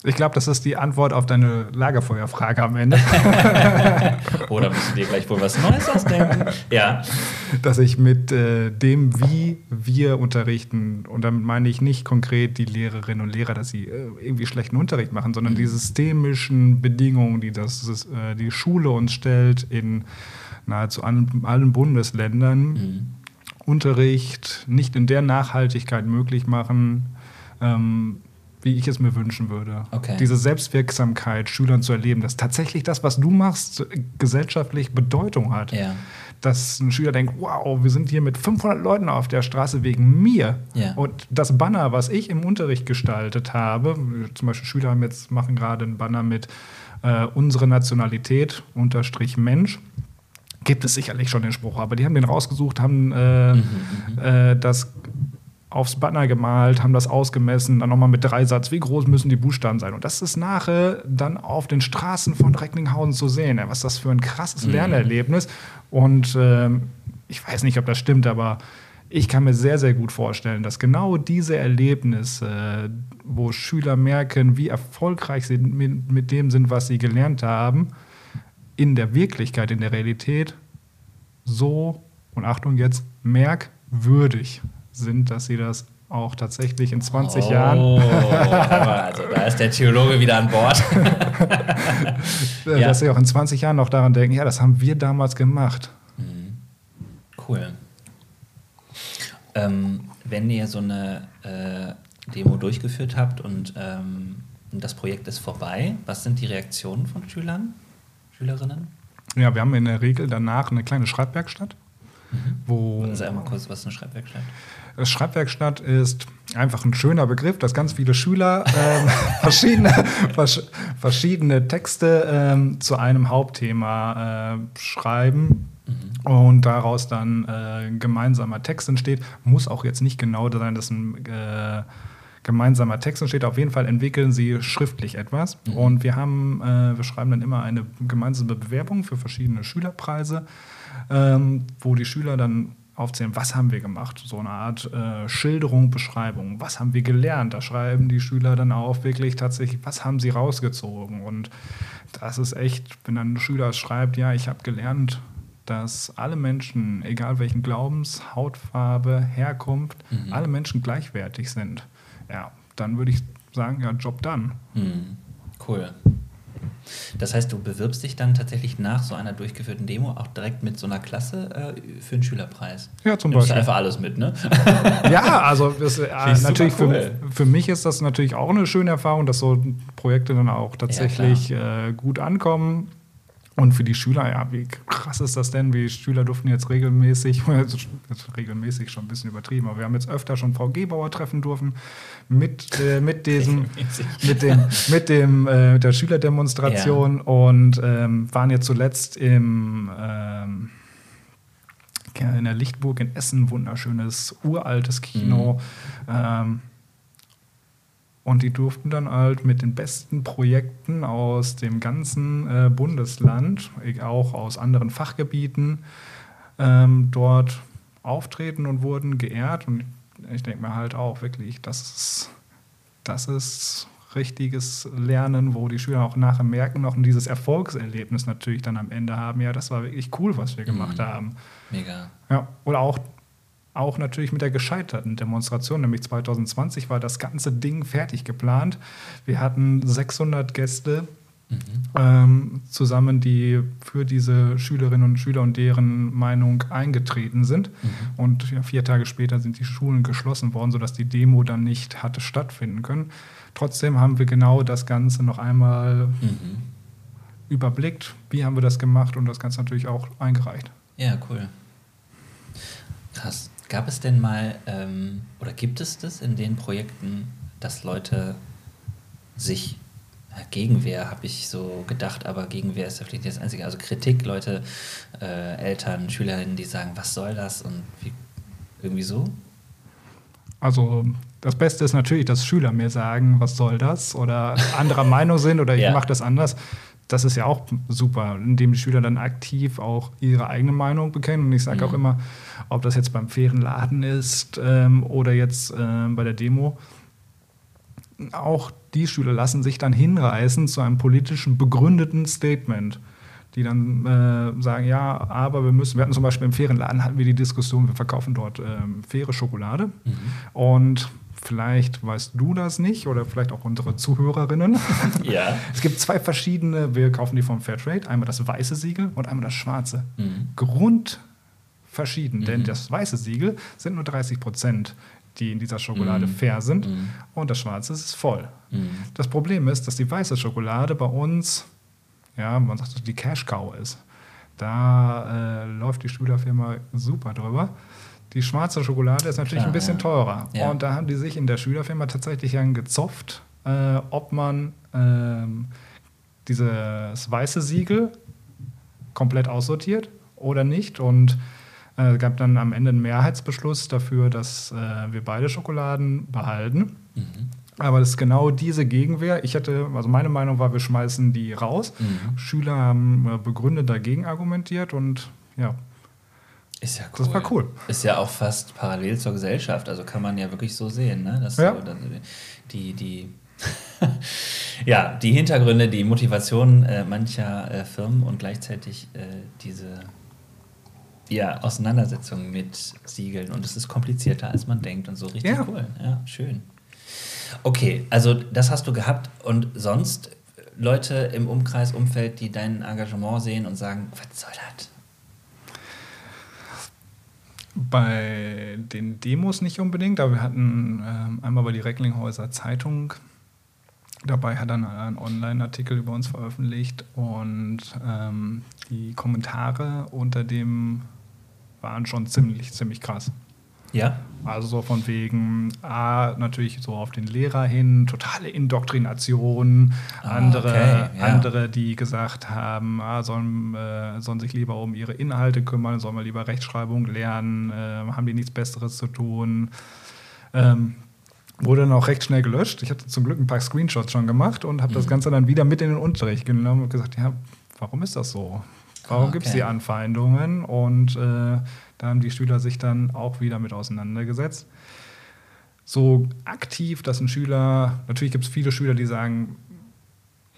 Ich glaube, das ist die Antwort auf deine Lagerfeuerfrage am Ende. <laughs> Oder musst du dir gleich wohl was Neues ausdenken? Ja. Dass ich mit äh, dem, wie wir unterrichten, und damit meine ich nicht konkret die Lehrerinnen und Lehrer, dass sie äh, irgendwie schlechten Unterricht machen, sondern mhm. die systemischen Bedingungen, die das, äh, die Schule uns stellt in nahezu allen, allen Bundesländern, mhm. Unterricht nicht in der Nachhaltigkeit möglich machen, ähm, wie ich es mir wünschen würde. Okay. Diese Selbstwirksamkeit Schülern zu erleben, dass tatsächlich das, was du machst, gesellschaftlich Bedeutung hat. Ja. Dass ein Schüler denkt, wow, wir sind hier mit 500 Leuten auf der Straße wegen mir. Ja. Und das Banner, was ich im Unterricht gestaltet habe, zum Beispiel Schüler haben jetzt, machen gerade ein Banner mit äh, unsere Nationalität unterstrich Mensch gibt es sicherlich schon den Spruch, aber die haben den rausgesucht, haben äh, mhm, mhm. äh, das aufs Banner gemalt, haben das ausgemessen, dann nochmal mit Dreisatz, wie groß müssen die Buchstaben sein. Und das ist nachher dann auf den Straßen von Recklinghausen zu sehen. Was ist das für ein krasses mhm. Lernerlebnis. Und äh, ich weiß nicht, ob das stimmt, aber ich kann mir sehr, sehr gut vorstellen, dass genau diese Erlebnisse, wo Schüler merken, wie erfolgreich sie mit, mit dem sind, was sie gelernt haben, in der Wirklichkeit, in der Realität so, und Achtung jetzt, merkwürdig sind, dass sie das auch tatsächlich in 20 oh, Jahren. also da ist der Theologe wieder an Bord. <laughs> dass ja. sie auch in 20 Jahren noch daran denken, ja, das haben wir damals gemacht. Mhm. Cool. Ähm, wenn ihr so eine äh, Demo durchgeführt habt und ähm, das Projekt ist vorbei, was sind die Reaktionen von Schülern, Schülerinnen? Ja, wir haben in der Regel danach eine kleine Schreibwerkstatt. Mhm. Wo also einmal kurz, was ist eine Schreibwerkstatt? Schreibwerkstatt ist einfach ein schöner Begriff, dass ganz viele Schüler ähm, <laughs> verschiedene, vers verschiedene Texte ähm, zu einem Hauptthema äh, schreiben. Mhm. Und daraus dann äh, ein gemeinsamer Text entsteht. Muss auch jetzt nicht genau sein, dass ein äh, gemeinsamer Text entsteht. Auf jeden Fall entwickeln sie schriftlich etwas. Mhm. Und wir haben, äh, wir schreiben dann immer eine gemeinsame Bewerbung für verschiedene Schülerpreise, ähm, wo die Schüler dann aufzählen, was haben wir gemacht, so eine Art äh, Schilderung, Beschreibung, was haben wir gelernt. Da schreiben die Schüler dann auch wirklich tatsächlich, was haben sie rausgezogen. Und das ist echt, wenn dann ein Schüler schreibt, ja, ich habe gelernt, dass alle Menschen, egal welchen Glaubens, Hautfarbe, Herkunft, mhm. alle Menschen gleichwertig sind. Ja, dann würde ich sagen, ja, Job done. Mhm. Cool. Das heißt, du bewirbst dich dann tatsächlich nach so einer durchgeführten Demo auch direkt mit so einer Klasse äh, für einen Schülerpreis. Ja, zum Nimmst Beispiel. einfach alles mit, ne? <laughs> ja, also das, äh, natürlich cool. für, für mich ist das natürlich auch eine schöne Erfahrung, dass so Projekte dann auch tatsächlich ja, äh, gut ankommen. Und für die Schüler, ja, wie krass ist das denn? Die Schüler durften jetzt regelmäßig, <laughs> jetzt regelmäßig schon ein bisschen übertrieben, aber wir haben jetzt öfter schon Frau Gebauer treffen dürfen mit, äh, mit diesem, mit dem, mit dem, äh, der Schülerdemonstration ja. und ähm, waren jetzt zuletzt im, ähm, in der Lichtburg in Essen, wunderschönes, uraltes Kino. Mhm. Ähm, und die durften dann halt mit den besten Projekten aus dem ganzen äh, Bundesland, auch aus anderen Fachgebieten, ähm, dort auftreten und wurden geehrt. Und ich denke mir halt auch wirklich, das ist, das ist richtiges Lernen, wo die Schüler auch nachher merken noch und dieses Erfolgserlebnis natürlich dann am Ende haben. Ja, das war wirklich cool, was wir gemacht mhm. haben. Mega. Ja, oder auch, auch natürlich mit der gescheiterten Demonstration, nämlich 2020 war das ganze Ding fertig geplant. Wir hatten 600 Gäste Mhm. Ähm, zusammen, die für diese Schülerinnen und Schüler und deren Meinung eingetreten sind. Mhm. Und ja, vier Tage später sind die Schulen geschlossen worden, sodass die Demo dann nicht hatte stattfinden können. Trotzdem haben wir genau das Ganze noch einmal mhm. überblickt. Wie haben wir das gemacht und das Ganze natürlich auch eingereicht. Ja, cool. Krass. Gab es denn mal ähm, oder gibt es das in den Projekten, dass Leute sich Gegenwehr habe ich so gedacht, aber Gegenwehr ist ja vielleicht nicht das Einzige. Also Kritik, Leute, äh, Eltern, Schülerinnen, die sagen, was soll das und wie, irgendwie so? Also das Beste ist natürlich, dass Schüler mir sagen, was soll das oder anderer Meinung sind oder ich ja. mache das anders. Das ist ja auch super, indem die Schüler dann aktiv auch ihre eigene Meinung bekennen. Und ich sage mhm. auch immer, ob das jetzt beim fairen Laden ist ähm, oder jetzt äh, bei der Demo, auch die Schüler lassen sich dann hinreißen zu einem politischen begründeten Statement, die dann äh, sagen, ja, aber wir müssen, wir hatten zum Beispiel im fairen Laden hatten wir die Diskussion, wir verkaufen dort ähm, faire Schokolade mhm. und Vielleicht weißt du das nicht oder vielleicht auch unsere Zuhörerinnen. <laughs> Ja. Es gibt zwei verschiedene, wir kaufen die vom Fairtrade, einmal das weiße Siegel und einmal das schwarze. Mhm. Grund verschieden, mhm. denn das weiße Siegel sind nur 30 Prozent die in dieser Schokolade mm. fair sind. Mm. Und das Schwarze ist voll. Mm. Das Problem ist, dass die weiße Schokolade bei uns, ja, man sagt, die Cash Cow ist. Da äh, läuft die Schülerfirma super drüber. Die schwarze Schokolade ist natürlich Klar, ein bisschen ja. teurer. Ja. Und da haben die sich in der Schülerfirma tatsächlich dann gezopft, äh, ob man äh, dieses weiße Siegel komplett aussortiert oder nicht. Und es äh, gab dann am Ende einen Mehrheitsbeschluss dafür, dass äh, wir beide Schokoladen behalten. Mhm. Aber das ist genau diese Gegenwehr. Ich hatte, also meine Meinung war, wir schmeißen die raus. Mhm. Schüler haben äh, begründet dagegen argumentiert und ja. Ist ja cool. Das war cool. Ist ja auch fast parallel zur Gesellschaft. Also kann man ja wirklich so sehen, ne? Dass ja. so, die, die, <laughs> ja, die Hintergründe, die Motivation äh, mancher äh, Firmen und gleichzeitig äh, diese ja, Auseinandersetzung mit Siegeln und es ist komplizierter, als man denkt und so richtig ja. cool. Ja, schön. Okay, also das hast du gehabt und sonst Leute im Umkreis, Umfeld, die dein Engagement sehen und sagen, was soll das? Bei den Demos nicht unbedingt, aber wir hatten ähm, einmal bei die Recklinghäuser Zeitung Dabei hat er einen Online-Artikel über uns veröffentlicht und ähm, die Kommentare unter dem waren schon ziemlich, ziemlich krass. Ja. Also so von wegen, A, natürlich so auf den Lehrer hin, totale Indoktrination, ah, andere, okay, ja. andere, die gesagt haben, ah, sollen, äh, sollen sich lieber um ihre Inhalte kümmern, sollen wir lieber Rechtschreibung lernen, äh, haben die nichts Besseres zu tun. Ähm, wurde dann auch recht schnell gelöscht. Ich hatte zum Glück ein paar Screenshots schon gemacht und habe mhm. das Ganze dann wieder mit in den Unterricht genommen und gesagt, ja, warum ist das so? Warum okay. gibt es die Anfeindungen? Und äh, da haben die Schüler sich dann auch wieder mit auseinandergesetzt. So aktiv, dass ein Schüler, natürlich gibt es viele Schüler, die sagen,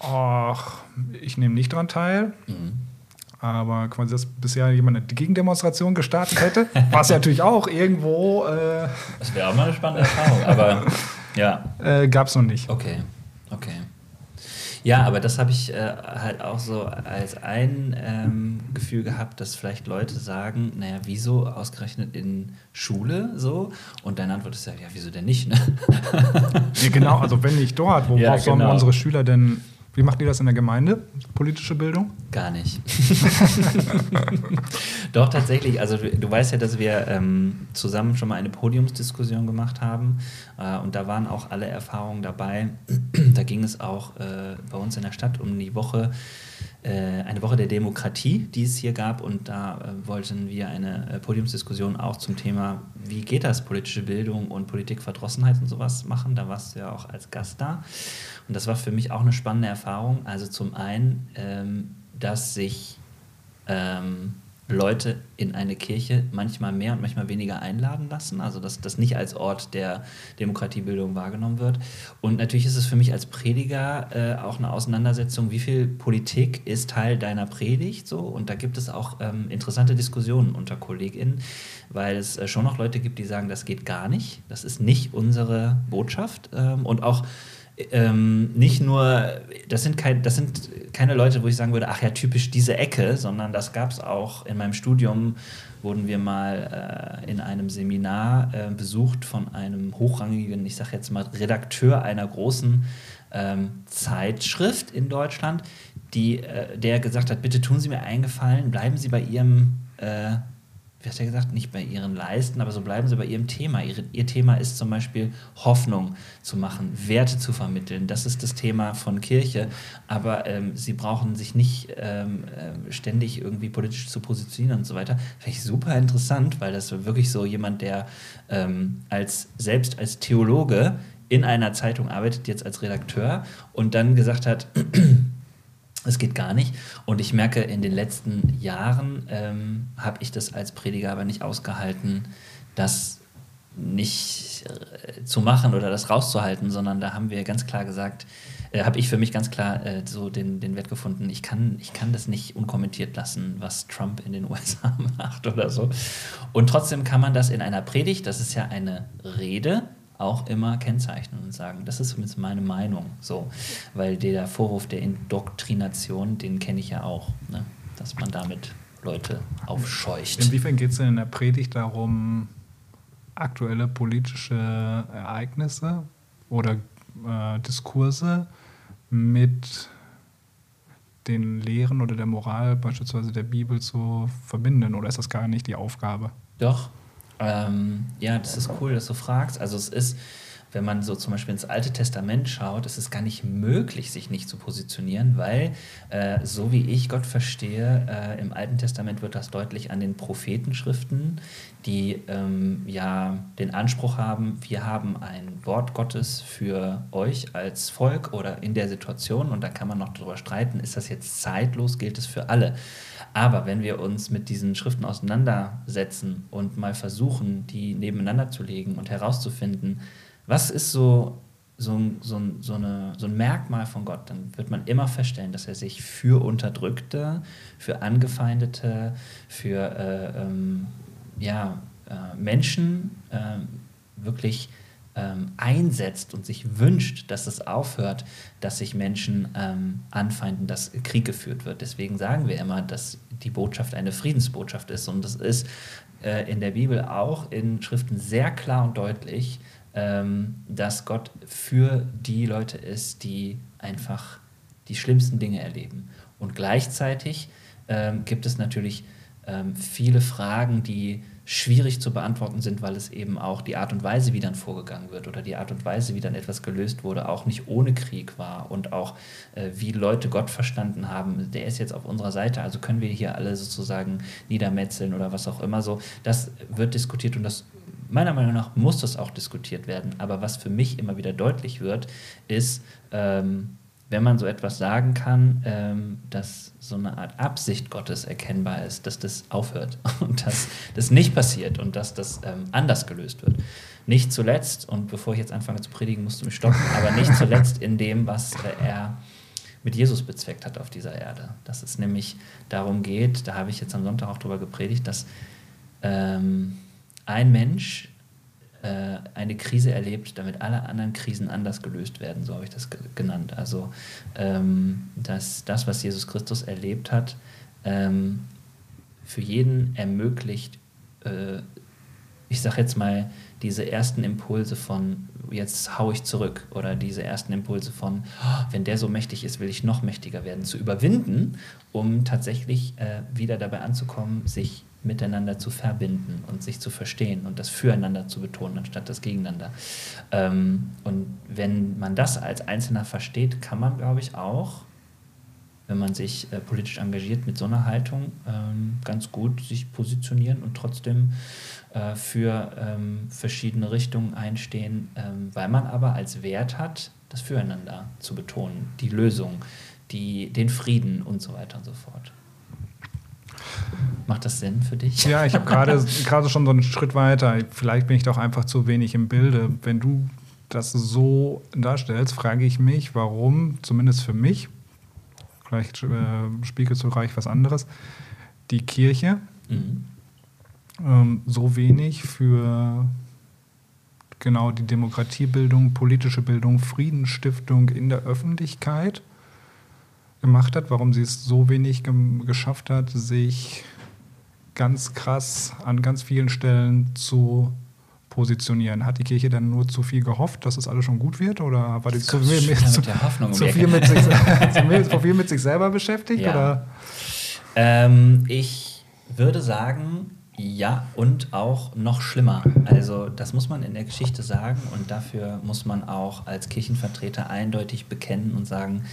ach, ich nehme nicht daran teil. Mhm. Aber quasi, dass bisher jemand eine Gegendemonstration gestartet hätte, <laughs> was ja natürlich auch irgendwo. Äh, das wäre auch mal eine spannende Erfahrung, aber <laughs> ja. Äh, Gab es noch nicht. Okay, okay. Ja, aber das habe ich äh, halt auch so als ein ähm, Gefühl gehabt, dass vielleicht Leute sagen, naja, wieso ausgerechnet in Schule so? Und deine Antwort ist ja, ja, wieso denn nicht? Ne? ja, genau, also wenn nicht dort, worauf <laughs> ja, genau. sollen unsere Schüler denn wie macht ihr das in der Gemeinde? Politische Bildung? Gar nicht. <laughs> Doch, tatsächlich. Also du, du, weißt ja, dass wir ähm, zusammen schon mal eine Podiumsdiskussion gemacht haben. Äh, und da waren auch alle Erfahrungen dabei. da ging es auch äh, bei uns in der Stadt um die Woche, eine Woche der Demokratie, die es hier gab. Und da äh, wollten wir eine äh, Podiumsdiskussion auch zum Thema, wie geht das, politische Bildung und Politikverdrossenheit und sowas machen. Da warst du ja auch als Gast da. Und das war für mich auch eine spannende Erfahrung. Also zum einen, ähm, dass sich ähm, Leute in eine Kirche manchmal mehr und manchmal weniger einladen lassen, also dass das nicht als Ort der Demokratiebildung wahrgenommen wird. Und natürlich ist es für mich als Prediger äh, auch eine Auseinandersetzung, wie viel Politik ist Teil deiner Predigt so. Und da gibt es auch ähm, interessante Diskussionen unter KollegInnen, weil es äh, schon noch Leute gibt, die sagen, das geht gar nicht, das ist nicht unsere Botschaft. Ähm, und auch ähm, nicht nur, das sind, kein, das sind keine Leute, wo ich sagen würde, ach ja, typisch diese Ecke, sondern das gab es auch in meinem Studium, wurden wir mal äh, in einem Seminar äh, besucht von einem hochrangigen, ich sage jetzt mal, Redakteur einer großen ähm, Zeitschrift in Deutschland, die, äh, der gesagt hat, bitte tun Sie mir einen Gefallen, bleiben Sie bei Ihrem wie hat er gesagt, nicht bei ihren Leisten, aber so bleiben sie bei ihrem Thema. Ihre, ihr Thema ist zum Beispiel Hoffnung zu machen, Werte zu vermitteln. Das ist das Thema von Kirche. Aber ähm, sie brauchen sich nicht ähm, äh, ständig irgendwie politisch zu positionieren und so weiter. Finde ich super interessant, weil das wirklich so jemand, der ähm, als, selbst als Theologe in einer Zeitung arbeitet, jetzt als Redakteur und dann gesagt hat, <clears throat> es geht gar nicht. Und ich merke, in den letzten Jahren ähm, habe ich das als Prediger aber nicht ausgehalten, das nicht äh, zu machen oder das rauszuhalten, sondern da haben wir ganz klar gesagt, äh, habe ich für mich ganz klar äh, so den, den Wert gefunden, ich kann, ich kann das nicht unkommentiert lassen, was Trump in den <laughs> USA macht oder so. Und trotzdem kann man das in einer Predigt, das ist ja eine Rede, auch immer kennzeichnen und sagen, das ist zumindest meine Meinung. So, weil der Vorwurf der Indoktrination, den kenne ich ja auch, ne? dass man damit Leute aufscheucht. Inwiefern geht es denn in der Predigt darum, aktuelle politische Ereignisse oder äh, Diskurse mit den Lehren oder der Moral beispielsweise der Bibel zu verbinden? Oder ist das gar nicht die Aufgabe? Doch, ähm, ja, das ist cool, dass du fragst. Also es ist, wenn man so zum Beispiel ins Alte Testament schaut, ist es gar nicht möglich, sich nicht zu positionieren, weil äh, so wie ich Gott verstehe, äh, im Alten Testament wird das deutlich an den Prophetenschriften, die ähm, ja den Anspruch haben, wir haben ein Wort Gottes für euch als Volk oder in der Situation und da kann man noch darüber streiten, ist das jetzt zeitlos, gilt es für alle. Aber wenn wir uns mit diesen Schriften auseinandersetzen und mal versuchen, die nebeneinander zu legen und herauszufinden, was ist so, so, so, so, eine, so ein Merkmal von Gott, dann wird man immer feststellen, dass er sich für Unterdrückte, für Angefeindete, für äh, ähm, ja, äh, Menschen äh, wirklich ähm, einsetzt und sich wünscht, dass es aufhört, dass sich Menschen ähm, anfeinden, dass Krieg geführt wird. Deswegen sagen wir immer, dass die Botschaft eine Friedensbotschaft ist. Und das ist äh, in der Bibel auch in Schriften sehr klar und deutlich, ähm, dass Gott für die Leute ist, die einfach die schlimmsten Dinge erleben. Und gleichzeitig ähm, gibt es natürlich ähm, viele Fragen, die schwierig zu beantworten sind, weil es eben auch die Art und Weise, wie dann vorgegangen wird oder die Art und Weise, wie dann etwas gelöst wurde, auch nicht ohne Krieg war und auch äh, wie Leute Gott verstanden haben, der ist jetzt auf unserer Seite, also können wir hier alle sozusagen niedermetzeln oder was auch immer so. Das wird diskutiert und das meiner Meinung nach muss das auch diskutiert werden. Aber was für mich immer wieder deutlich wird, ist, ähm, wenn man so etwas sagen kann, ähm, dass so eine Art Absicht Gottes erkennbar ist, dass das aufhört <laughs> und dass das nicht passiert und dass das ähm, anders gelöst wird. Nicht zuletzt, und bevor ich jetzt anfange zu predigen, musst du mich stoppen, <laughs> aber nicht zuletzt in dem, was äh, er mit Jesus bezweckt hat auf dieser Erde. Dass es nämlich darum geht, da habe ich jetzt am Sonntag auch darüber gepredigt, dass ähm, ein Mensch äh, eine Krise erlebt, damit alle anderen Krisen anders gelöst werden, so habe ich das genannt. Also, ähm, dass das, was Jesus Christus erlebt hat, ähm, für jeden ermöglicht, äh, ich sage jetzt mal, diese ersten Impulse von, jetzt hau ich zurück, oder diese ersten Impulse von, oh, wenn der so mächtig ist, will ich noch mächtiger werden, zu überwinden, um tatsächlich äh, wieder dabei anzukommen, sich miteinander zu verbinden und sich zu verstehen und das Füreinander zu betonen, anstatt das Gegeneinander. Ähm, und wenn man das als Einzelner versteht, kann man, glaube ich, auch, wenn man sich äh, politisch engagiert, mit so einer Haltung ähm, ganz gut sich positionieren und trotzdem äh, für ähm, verschiedene Richtungen einstehen, ähm, weil man aber als Wert hat, das Füreinander zu betonen, die Lösung, die, den Frieden und so weiter und so fort. Macht das Sinn für dich? Ja, ich habe <laughs> gerade schon so einen Schritt weiter. Vielleicht bin ich doch einfach zu wenig im Bilde. Wenn du das so darstellst, frage ich mich, warum, zumindest für mich, vielleicht äh, spiegelt so reich was anderes, die Kirche mhm. ähm, so wenig für genau die Demokratiebildung, politische Bildung, Friedensstiftung in der Öffentlichkeit gemacht hat, warum sie es so wenig geschafft hat, sich ganz krass an ganz vielen Stellen zu positionieren. Hat die Kirche dann nur zu viel gehofft, dass es alles schon gut wird? Oder war die zu viel, mit, <laughs> zu, zu, viel mit sich, <laughs> <laughs> zu viel mit sich selber beschäftigt? Ja. Oder? Ähm, ich würde sagen, ja, und auch noch schlimmer. Also das muss man in der Geschichte sagen und dafür muss man auch als Kirchenvertreter eindeutig bekennen und sagen,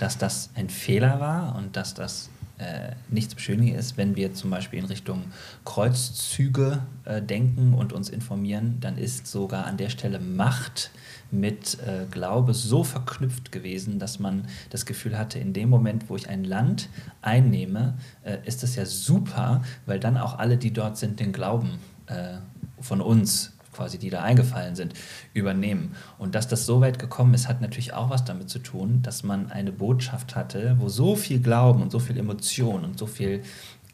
dass das ein Fehler war und dass das äh, nicht zu beschönigen ist, wenn wir zum Beispiel in Richtung Kreuzzüge äh, denken und uns informieren, dann ist sogar an der Stelle Macht mit äh, Glaube so verknüpft gewesen, dass man das Gefühl hatte, in dem Moment, wo ich ein Land einnehme, äh, ist das ja super, weil dann auch alle, die dort sind, den Glauben äh, von uns quasi, die da eingefallen sind, übernehmen. Und dass das so weit gekommen ist, hat natürlich auch was damit zu tun, dass man eine Botschaft hatte, wo so viel Glauben und so viel Emotion und so viel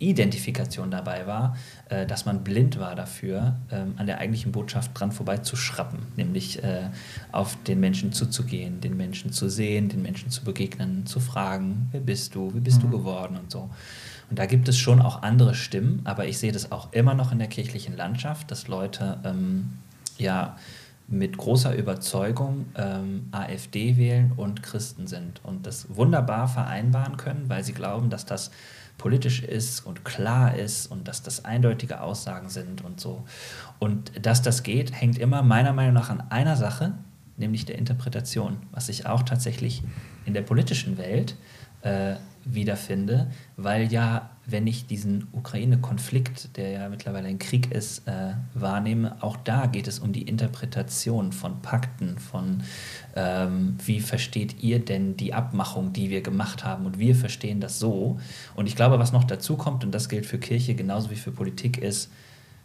Identifikation dabei war, äh, dass man blind war dafür, ähm, an der eigentlichen Botschaft dran vorbeizuschrappen, nämlich äh, auf den Menschen zuzugehen, den Menschen zu sehen, den Menschen zu begegnen, zu fragen, wer bist du, wie bist mhm. du geworden und so. Und da gibt es schon auch andere Stimmen, aber ich sehe das auch immer noch in der kirchlichen Landschaft, dass Leute ähm, ja mit großer Überzeugung ähm, AfD wählen und Christen sind und das wunderbar vereinbaren können, weil sie glauben, dass das politisch ist und klar ist und dass das eindeutige Aussagen sind und so. Und dass das geht, hängt immer meiner Meinung nach an einer Sache, nämlich der Interpretation, was ich auch tatsächlich in der politischen Welt äh, wiederfinde, weil ja, wenn ich diesen Ukraine-Konflikt, der ja mittlerweile ein Krieg ist, äh, wahrnehme, auch da geht es um die Interpretation von Pakten, von ähm, wie versteht ihr denn die Abmachung, die wir gemacht haben und wir verstehen das so. Und ich glaube, was noch dazu kommt, und das gilt für Kirche genauso wie für Politik, ist,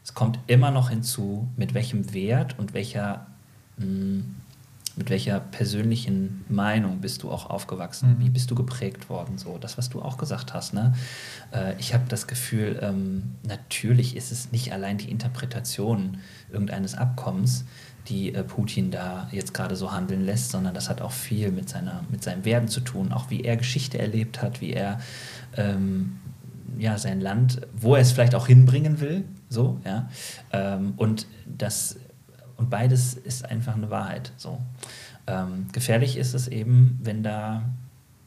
es kommt immer noch hinzu, mit welchem Wert und welcher mh, hm, mit welcher persönlichen Meinung bist du auch aufgewachsen? Mhm. Wie bist du geprägt worden? So, das, was du auch gesagt hast. Ne? Äh, ich habe das Gefühl, ähm, natürlich ist es nicht allein die Interpretation irgendeines Abkommens, die äh, Putin da jetzt gerade so handeln lässt, sondern das hat auch viel mit, seiner, mit seinem Werden zu tun, auch wie er Geschichte erlebt hat, wie er ähm, ja, sein Land, wo er es vielleicht auch hinbringen will, so, ja. Ähm, und das und beides ist einfach eine Wahrheit. So. Ähm, gefährlich ist es eben, wenn da,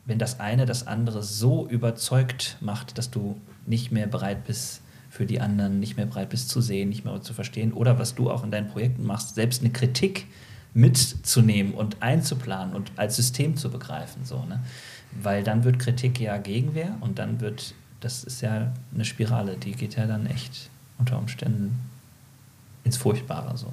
wenn das eine das andere so überzeugt macht, dass du nicht mehr bereit bist für die anderen, nicht mehr bereit bist zu sehen, nicht mehr zu verstehen. Oder was du auch in deinen Projekten machst, selbst eine Kritik mitzunehmen und einzuplanen und als System zu begreifen. So, ne? Weil dann wird Kritik ja Gegenwehr und dann wird, das ist ja eine Spirale, die geht ja dann echt unter Umständen ins Furchtbare. So.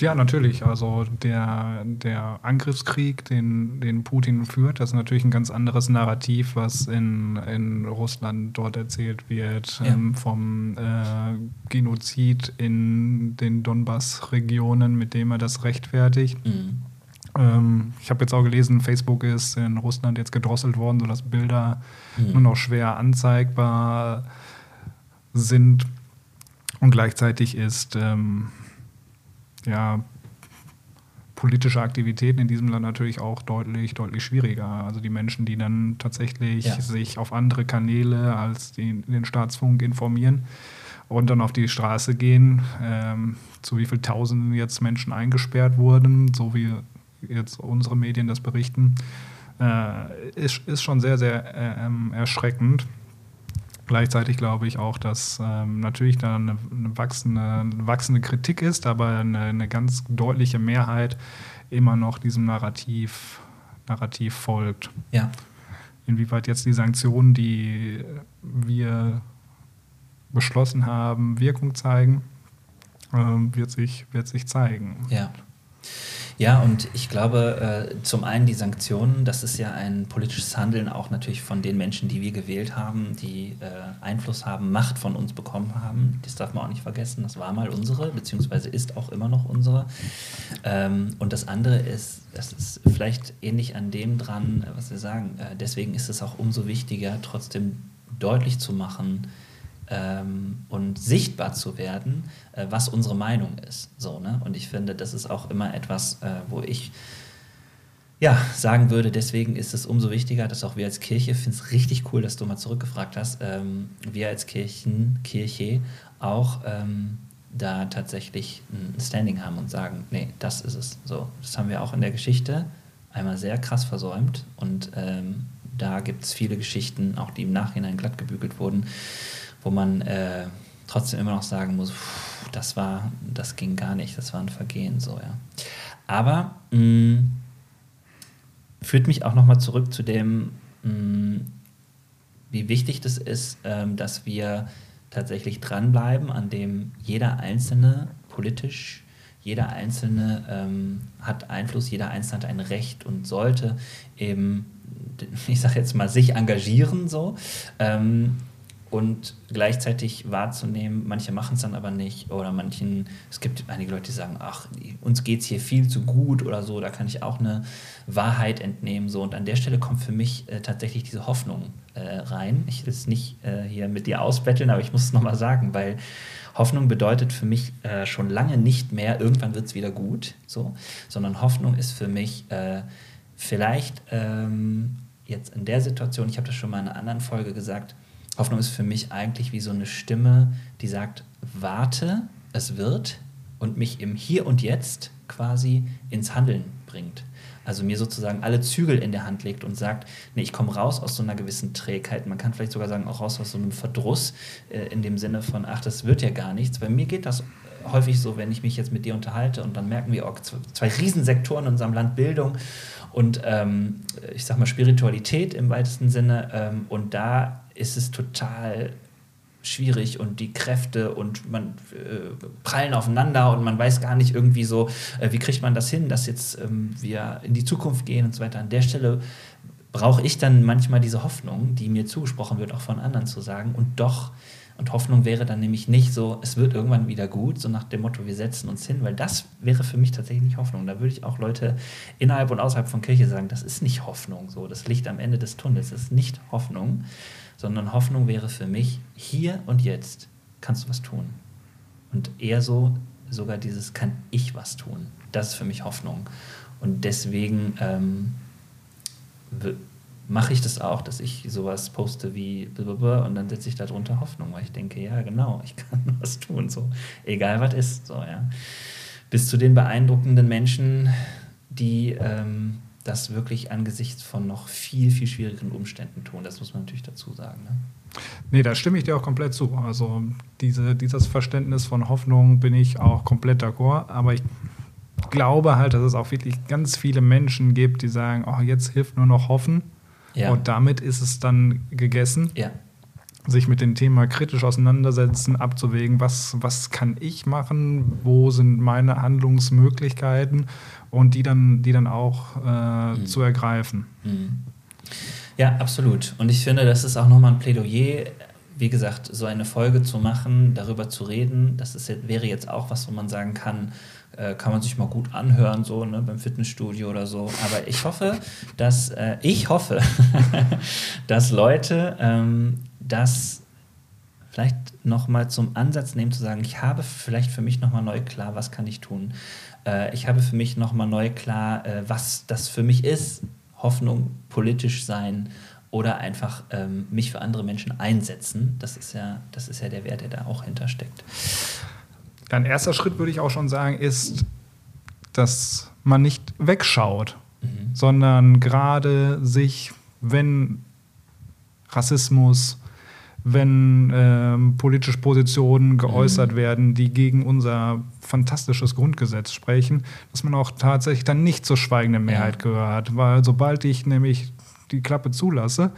Ja, natürlich. Also der, der Angriffskrieg, den, den Putin führt, das ist natürlich ein ganz anderes Narrativ, was in, in Russland dort erzählt wird, ja. ähm, vom äh, Genozid in den Donbass-Regionen, mit dem er das rechtfertigt. Mhm. Ähm, ich habe jetzt auch gelesen, Facebook ist in Russland jetzt gedrosselt worden, sodass Bilder mhm. nur noch schwer anzeigbar sind. Und gleichzeitig ist ähm, ja, politische Aktivitäten in diesem Land natürlich auch deutlich, deutlich schwieriger. Also die Menschen, die dann tatsächlich ja. sich auf andere Kanäle als den, den Staatsfunk informieren und dann auf die Straße gehen, ähm, zu wie viel Tausenden jetzt Menschen eingesperrt wurden, so wie jetzt unsere Medien das berichten, äh, ist, ist schon sehr, sehr äh, ähm, erschreckend. Gleichzeitig glaube ich auch, dass ähm, natürlich da eine, eine, wachsende, eine, wachsende, Kritik ist, aber eine, eine, ganz deutliche Mehrheit immer noch diesem Narrativ, Narrativ folgt. Ja. Inwieweit jetzt die Sanktionen, die wir beschlossen haben, Wirkung zeigen, ähm, wird, sich, wird sich zeigen. Ja. Ja, und ich glaube, äh, zum einen die Sanktionen, das ist ja ein politisches Handeln auch natürlich von den Menschen, die wir gewählt haben, die äh, Einfluss haben, Macht von uns bekommen haben. Das darf man auch nicht vergessen. Das war mal unsere, beziehungsweise ist auch immer noch unsere. Ähm, und das andere ist, das ist vielleicht ähnlich an dem dran, was wir sagen. Äh, deswegen ist es auch umso wichtiger, trotzdem deutlich zu machen, ähm, und sichtbar zu werden, äh, was unsere Meinung ist. So, ne? Und ich finde, das ist auch immer etwas, äh, wo ich ja, sagen würde, deswegen ist es umso wichtiger, dass auch wir als Kirche, finde es richtig cool, dass du mal zurückgefragt hast, ähm, wir als Kirchen, Kirche auch ähm, da tatsächlich ein Standing haben und sagen, nee, das ist es. So, das haben wir auch in der Geschichte einmal sehr krass versäumt und ähm, da gibt es viele Geschichten, auch die im Nachhinein glatt gebügelt wurden, wo man äh, trotzdem immer noch sagen muss, pff, das war, das ging gar nicht, das war ein Vergehen, so, ja. Aber mh, mm, führt mich auch nochmal zurück zu dem, mh, mm, wie wichtig das ist, ähm, dass wir tatsächlich dranbleiben, an dem jeder Einzelne politisch, jeder Einzelne ähm, hat Einfluss, jeder Einzelne hat ein Recht und sollte eben, <laughs> ich sage jetzt mal, sich engagieren so. Ähm, und gleichzeitig wahrzunehmen, manche machen es dann aber nicht oder manchen, es gibt einige Leute, die sagen, ach, uns geht es hier viel zu gut oder so, da kann ich auch eine Wahrheit entnehmen. So. Und an der Stelle kommt für mich äh, tatsächlich diese Hoffnung äh, rein. Ich will es nicht äh, hier mit dir ausbetteln, aber ich muss es nochmal sagen, weil Hoffnung bedeutet für mich äh, schon lange nicht mehr, irgendwann wird es wieder gut, so, sondern Hoffnung ist für mich äh, vielleicht ähm, jetzt in der Situation, ich habe das schon mal in einer anderen Folge gesagt, Hoffnung ist für mich eigentlich wie so eine Stimme, die sagt, warte, es wird und mich im Hier und Jetzt quasi ins Handeln bringt. Also mir sozusagen alle Zügel in der Hand legt und sagt, nee, ich komme raus aus so einer gewissen Trägheit. Man kann vielleicht sogar sagen, auch raus aus so einem Verdruss äh, in dem Sinne von, ach, das wird ja gar nichts. Bei mir geht das häufig so, wenn ich mich jetzt mit dir unterhalte und dann merken wir auch zwei Riesensektoren in unserem Land, Bildung und ähm, ich sag mal Spiritualität im weitesten Sinne. Ähm, und da ist es total schwierig und die Kräfte und man äh, prallen aufeinander und man weiß gar nicht irgendwie so, äh, wie kriegt man das hin, dass jetzt ähm, wir in die Zukunft gehen und so weiter. An der Stelle brauche ich dann manchmal diese Hoffnung, die mir zugesprochen wird, auch von anderen zu sagen und doch und Hoffnung wäre dann nämlich nicht so, es wird irgendwann wieder gut, so nach dem Motto, wir setzen uns hin, weil das wäre für mich tatsächlich nicht Hoffnung. Da würde ich auch Leute innerhalb und außerhalb von Kirche sagen, das ist nicht Hoffnung, so das Licht am Ende des Tunnels ist nicht Hoffnung, sondern Hoffnung wäre für mich, hier und jetzt kannst du was tun. Und eher so, sogar dieses, kann ich was tun. Das ist für mich Hoffnung. Und deswegen ähm, mache ich das auch, dass ich sowas poste wie und dann setze ich darunter Hoffnung, weil ich denke, ja, genau, ich <laughs> kann was tun, so egal was ist, so ja. Bis zu den beeindruckenden Menschen, die ähm, das wirklich angesichts von noch viel, viel schwierigeren Umständen tun. Das muss man natürlich dazu sagen. Ne? Nee, da stimme ich dir auch komplett zu. Also diese, dieses Verständnis von Hoffnung bin ich auch komplett d'accord. Aber ich glaube halt, dass es auch wirklich ganz viele Menschen gibt, die sagen, oh, jetzt hilft nur noch Hoffen. Ja. Und damit ist es dann gegessen. Ja. Sich mit dem Thema kritisch auseinandersetzen, abzuwägen, was, was kann ich machen, wo sind meine Handlungsmöglichkeiten und die dann, die dann auch äh, mhm. zu ergreifen. Mhm. Ja, absolut. Und ich finde, das ist auch nochmal ein Plädoyer, wie gesagt, so eine Folge zu machen, darüber zu reden. Das ist, wäre jetzt auch was, wo man sagen kann, äh, kann man sich mal gut anhören, so ne, beim Fitnessstudio oder so. Aber ich hoffe, dass äh, ich hoffe, <laughs> dass Leute ähm, das vielleicht nochmal zum Ansatz nehmen, zu sagen, ich habe vielleicht für mich nochmal neu klar, was kann ich tun. Äh, ich habe für mich nochmal neu klar, äh, was das für mich ist. Hoffnung, politisch sein oder einfach ähm, mich für andere Menschen einsetzen. Das ist ja, das ist ja der Wert, der da auch hintersteckt. Ein erster Schritt, würde ich auch schon sagen, ist, dass man nicht wegschaut, mhm. sondern gerade sich, wenn Rassismus, wenn ähm, politische Positionen geäußert mhm. werden, die gegen unser fantastisches Grundgesetz sprechen, dass man auch tatsächlich dann nicht zur schweigenden Mehrheit ja. gehört. Weil sobald ich nämlich die Klappe zulasse,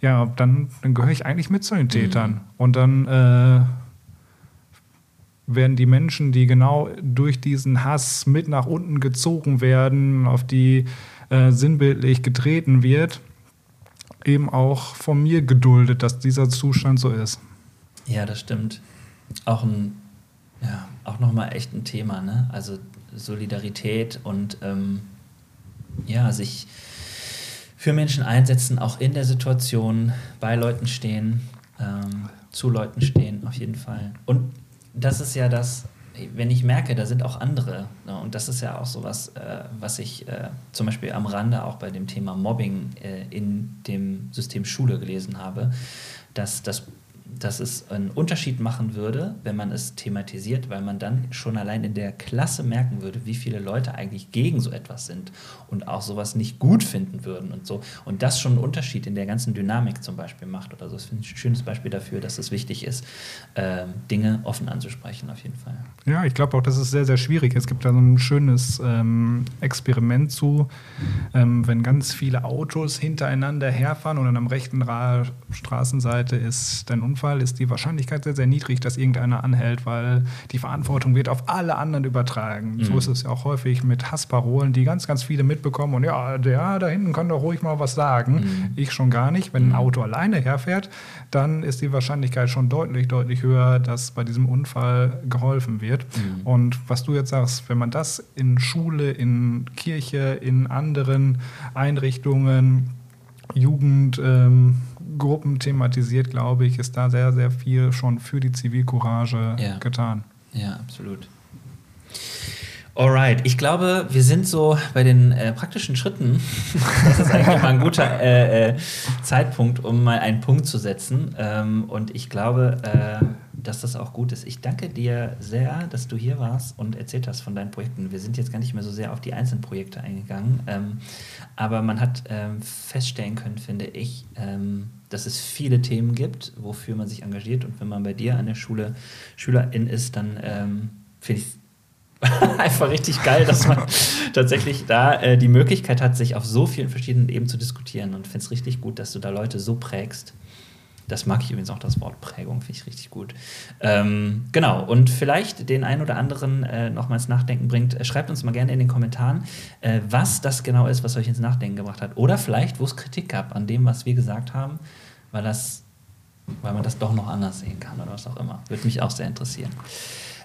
ja, dann, dann gehöre ich eigentlich mit zu den Tätern. Mhm. Und dann äh, werden die Menschen, die genau durch diesen Hass mit nach unten gezogen werden, auf die äh, sinnbildlich getreten wird, eben auch von mir geduldet, dass dieser Zustand so ist. Ja, das stimmt. Auch ein, ja, auch nochmal echt ein Thema, ne? Also Solidarität und ähm, ja, sich für Menschen einsetzen, auch in der Situation, bei Leuten stehen, ähm, zu Leuten stehen, auf jeden Fall. Und das ist ja das, wenn ich merke, da sind auch andere, ne, und das ist ja auch so was, äh, was ich äh, zum Beispiel am Rande auch bei dem Thema Mobbing äh, in dem System Schule gelesen habe, dass das dass es einen Unterschied machen würde, wenn man es thematisiert, weil man dann schon allein in der Klasse merken würde, wie viele Leute eigentlich gegen so etwas sind und auch sowas nicht gut finden würden und so. Und das schon einen Unterschied in der ganzen Dynamik zum Beispiel macht oder so. Das finde ich ein schönes Beispiel dafür, dass es wichtig ist, äh, Dinge offen anzusprechen, auf jeden Fall. Ja, ich glaube auch, das ist sehr, sehr schwierig. Es gibt da so ein schönes ähm, Experiment zu, ähm, wenn ganz viele Autos hintereinander herfahren und dann am rechten Ra Straßenseite ist dein Unfall Fall ist die Wahrscheinlichkeit sehr, sehr niedrig, dass irgendeiner anhält, weil die Verantwortung wird auf alle anderen übertragen. Mhm. So ist es ja auch häufig mit Hassparolen, die ganz, ganz viele mitbekommen und ja, der da hinten kann doch ruhig mal was sagen. Mhm. Ich schon gar nicht. Wenn ein mhm. Auto alleine herfährt, dann ist die Wahrscheinlichkeit schon deutlich, deutlich höher, dass bei diesem Unfall geholfen wird. Mhm. Und was du jetzt sagst, wenn man das in Schule, in Kirche, in anderen Einrichtungen, Jugend, ähm, Gruppen thematisiert, glaube ich, ist da sehr, sehr viel schon für die Zivilcourage ja. getan. Ja, absolut. Alright, ich glaube, wir sind so bei den äh, praktischen Schritten. <laughs> Das ist eigentlich mal ein guter äh, äh, Zeitpunkt, um mal einen Punkt zu setzen. Ähm, und ich glaube, äh, dass das auch gut ist. Ich danke dir sehr, dass du hier warst und erzählt hast von deinen Projekten. Wir sind jetzt gar nicht mehr so sehr auf die einzelnen Projekte eingegangen, ähm, aber man hat ähm, feststellen können, finde ich, ähm, dass es viele Themen gibt, wofür man sich engagiert. Und wenn man bei dir an der Schule Schülerin ist, dann ähm, finde ich es <laughs> einfach richtig geil, dass man <laughs> tatsächlich da äh, die Möglichkeit hat, sich auf so vielen verschiedenen Ebenen zu diskutieren. Und finde es richtig gut, dass du da Leute so prägst. Das mag ich übrigens auch, das Wort Prägung, finde ich richtig gut. Ähm, genau, und vielleicht den einen oder anderen äh, nochmals Nachdenken bringt, äh, schreibt uns mal gerne in den Kommentaren, äh, was das genau ist, was euch ins Nachdenken gebracht hat. Oder vielleicht, wo es Kritik gab an dem, was wir gesagt haben, weil, das, weil man das doch noch anders sehen kann oder was auch immer. Würde mich auch sehr interessieren.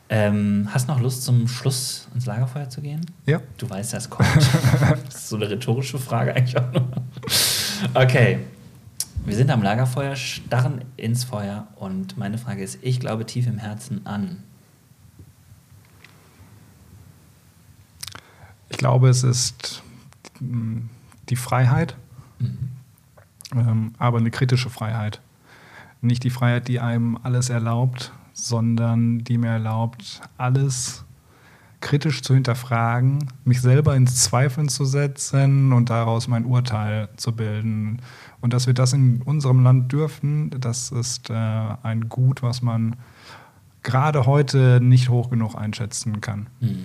Ähm, hast du noch Lust, zum Schluss ins Lagerfeuer zu gehen? Ja. Du weißt, das kommt. <laughs> das ist so eine rhetorische Frage eigentlich auch nur. Okay. Wir sind am Lagerfeuer, starren ins Feuer und meine Frage ist, ich glaube tief im Herzen an. Ich glaube, es ist die Freiheit, mhm. ähm, aber eine kritische Freiheit. Nicht die Freiheit, die einem alles erlaubt, sondern die mir erlaubt, alles kritisch zu hinterfragen, mich selber ins Zweifeln zu setzen und daraus mein Urteil zu bilden. Und dass wir das in unserem Land dürfen, das ist äh, ein Gut, was man gerade heute nicht hoch genug einschätzen kann. Hm.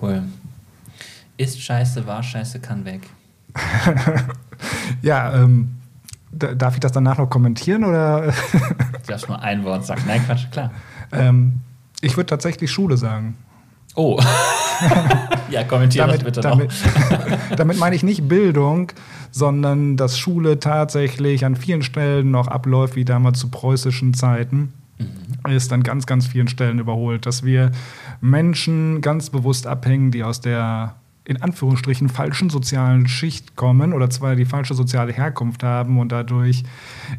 Cool. Ist scheiße, war scheiße, kann weg. <laughs> ja, ähm, darf ich das danach noch kommentieren oder? <laughs> du darfst nur ein Wort sagen. Nein, Quatsch, klar. Ähm, ich würde tatsächlich Schule sagen. Oh. <laughs> ja, kommentiere damit, das bitte damit, <laughs> damit meine ich nicht Bildung, sondern dass Schule tatsächlich an vielen Stellen noch abläuft wie damals zu preußischen Zeiten. Mhm. Ist an ganz, ganz vielen Stellen überholt, dass wir Menschen ganz bewusst abhängen, die aus der in Anführungsstrichen falschen sozialen Schicht kommen oder zwar die falsche soziale Herkunft haben und dadurch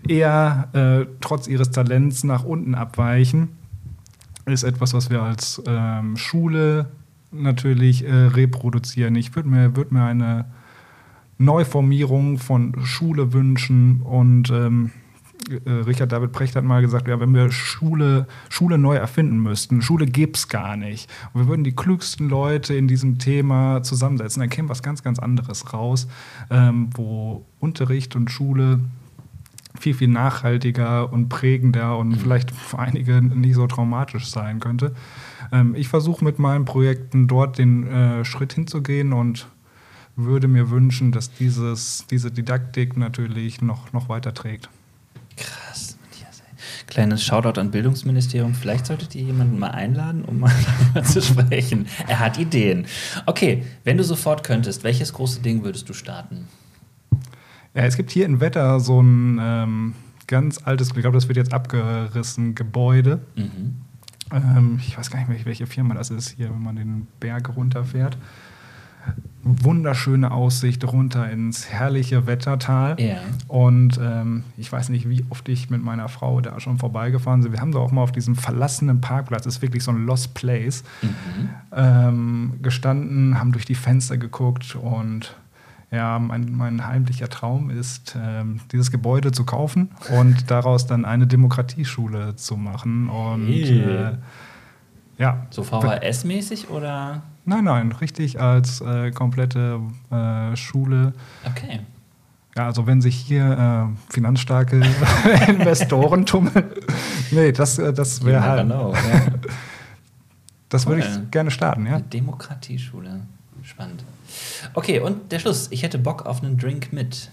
eher äh, trotz ihres Talents nach unten abweichen ist etwas, was wir als ähm, Schule natürlich äh, reproduzieren. Ich würde mir, würd mir eine Neuformierung von Schule wünschen und ähm, äh, Richard David Precht hat mal gesagt, ja, wenn wir Schule, Schule neu erfinden müssten, Schule gäbe es gar nicht. Und wir würden die klügsten Leute in diesem Thema zusammensetzen, dann käme was ganz, ganz anderes raus, ähm, wo Unterricht und Schule viel, viel nachhaltiger und prägender und mhm. vielleicht für einige nicht so traumatisch sein könnte. Ähm, ich versuche mit meinen Projekten dort den äh, Schritt hinzugehen und würde mir wünschen, dass dieses, diese Didaktik natürlich noch, noch weiter trägt. Krass, Matthias. Kleines Shoutout an Bildungsministerium. Vielleicht solltet ihr jemanden mal einladen, um <laughs> mal zu sprechen. Er hat Ideen. Okay, wenn du sofort könntest, welches große Ding würdest du starten? Ja, es gibt hier in Wetter so ein ähm, ganz altes, ich glaube, das wird jetzt abgerissen, Gebäude. Mhm. Ähm, ich weiß gar nicht mehr, welche Firma das ist hier, wenn man den Berg runterfährt wunderschöne Aussicht runter ins herrliche Wettertal. Yeah. Und ähm, ich weiß nicht, wie oft ich mit meiner Frau da schon vorbeigefahren bin. Wir haben da auch mal auf diesem verlassenen Parkplatz, das ist wirklich so ein Lost Place, mhm. ähm, gestanden, haben durch die Fenster geguckt und ja, mein, mein heimlicher Traum ist, ähm, dieses Gebäude zu kaufen und daraus dann eine Demokratieschule zu machen. Und äh, ja. So VHS-mäßig oder? Nein, nein, richtig als äh, komplette äh, Schule. Okay. Ja, also wenn sich hier äh, finanzstarke <laughs> Investoren tummeln, nee, das, äh, das wäre halt. Know, ja. <laughs> Das würde ich gerne starten, ja. Eine Demokratieschule. Spannend. Okay, und der Schluss. Ich hätte Bock auf einen Drink mit.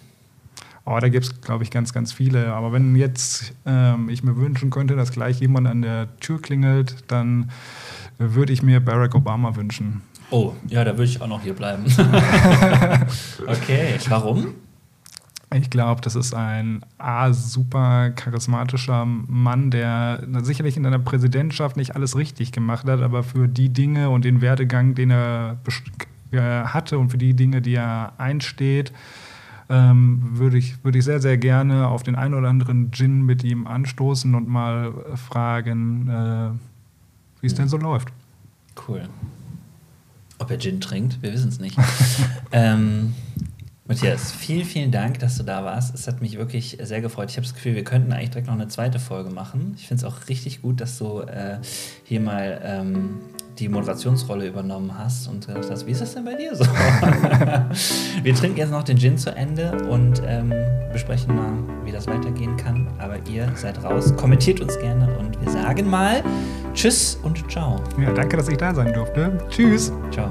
Oh, da gibt es, glaube ich, ganz, ganz viele. Aber wenn jetzt ähm, ich mir wünschen könnte, dass gleich jemand an der Tür klingelt, dann würde ich mir Barack Obama wünschen. Oh, ja, da würde ich auch noch hier bleiben. <laughs> okay, warum? Ich glaube, das ist ein A, super charismatischer Mann, der sicherlich in seiner Präsidentschaft nicht alles richtig gemacht hat, aber für die Dinge und den Werdegang, den er hatte und für die Dinge, die er einsteht, ähm, würde ich, würd ich sehr, sehr gerne auf den einen oder anderen Gin mit ihm anstoßen und mal fragen, äh, wie es denn so läuft. Cool. Ob er Gin trinkt, wir wissen es nicht. <laughs> ähm, Matthias, vielen, vielen Dank, dass du da warst. Es hat mich wirklich sehr gefreut. Ich habe das Gefühl, wir könnten eigentlich direkt noch eine zweite Folge machen. Ich finde es auch richtig gut, dass du äh, hier mal ähm, die Moderationsrolle übernommen hast und gesagt hast, wie ist das denn bei dir so? <laughs> wir trinken jetzt noch den Gin zu Ende und ähm, besprechen mal, wie das weitergehen kann. Aber ihr seid raus, kommentiert uns gerne und wir sagen mal Tschüss und ciao. Ja, danke, dass ich da sein durfte. Tschüss. Ciao.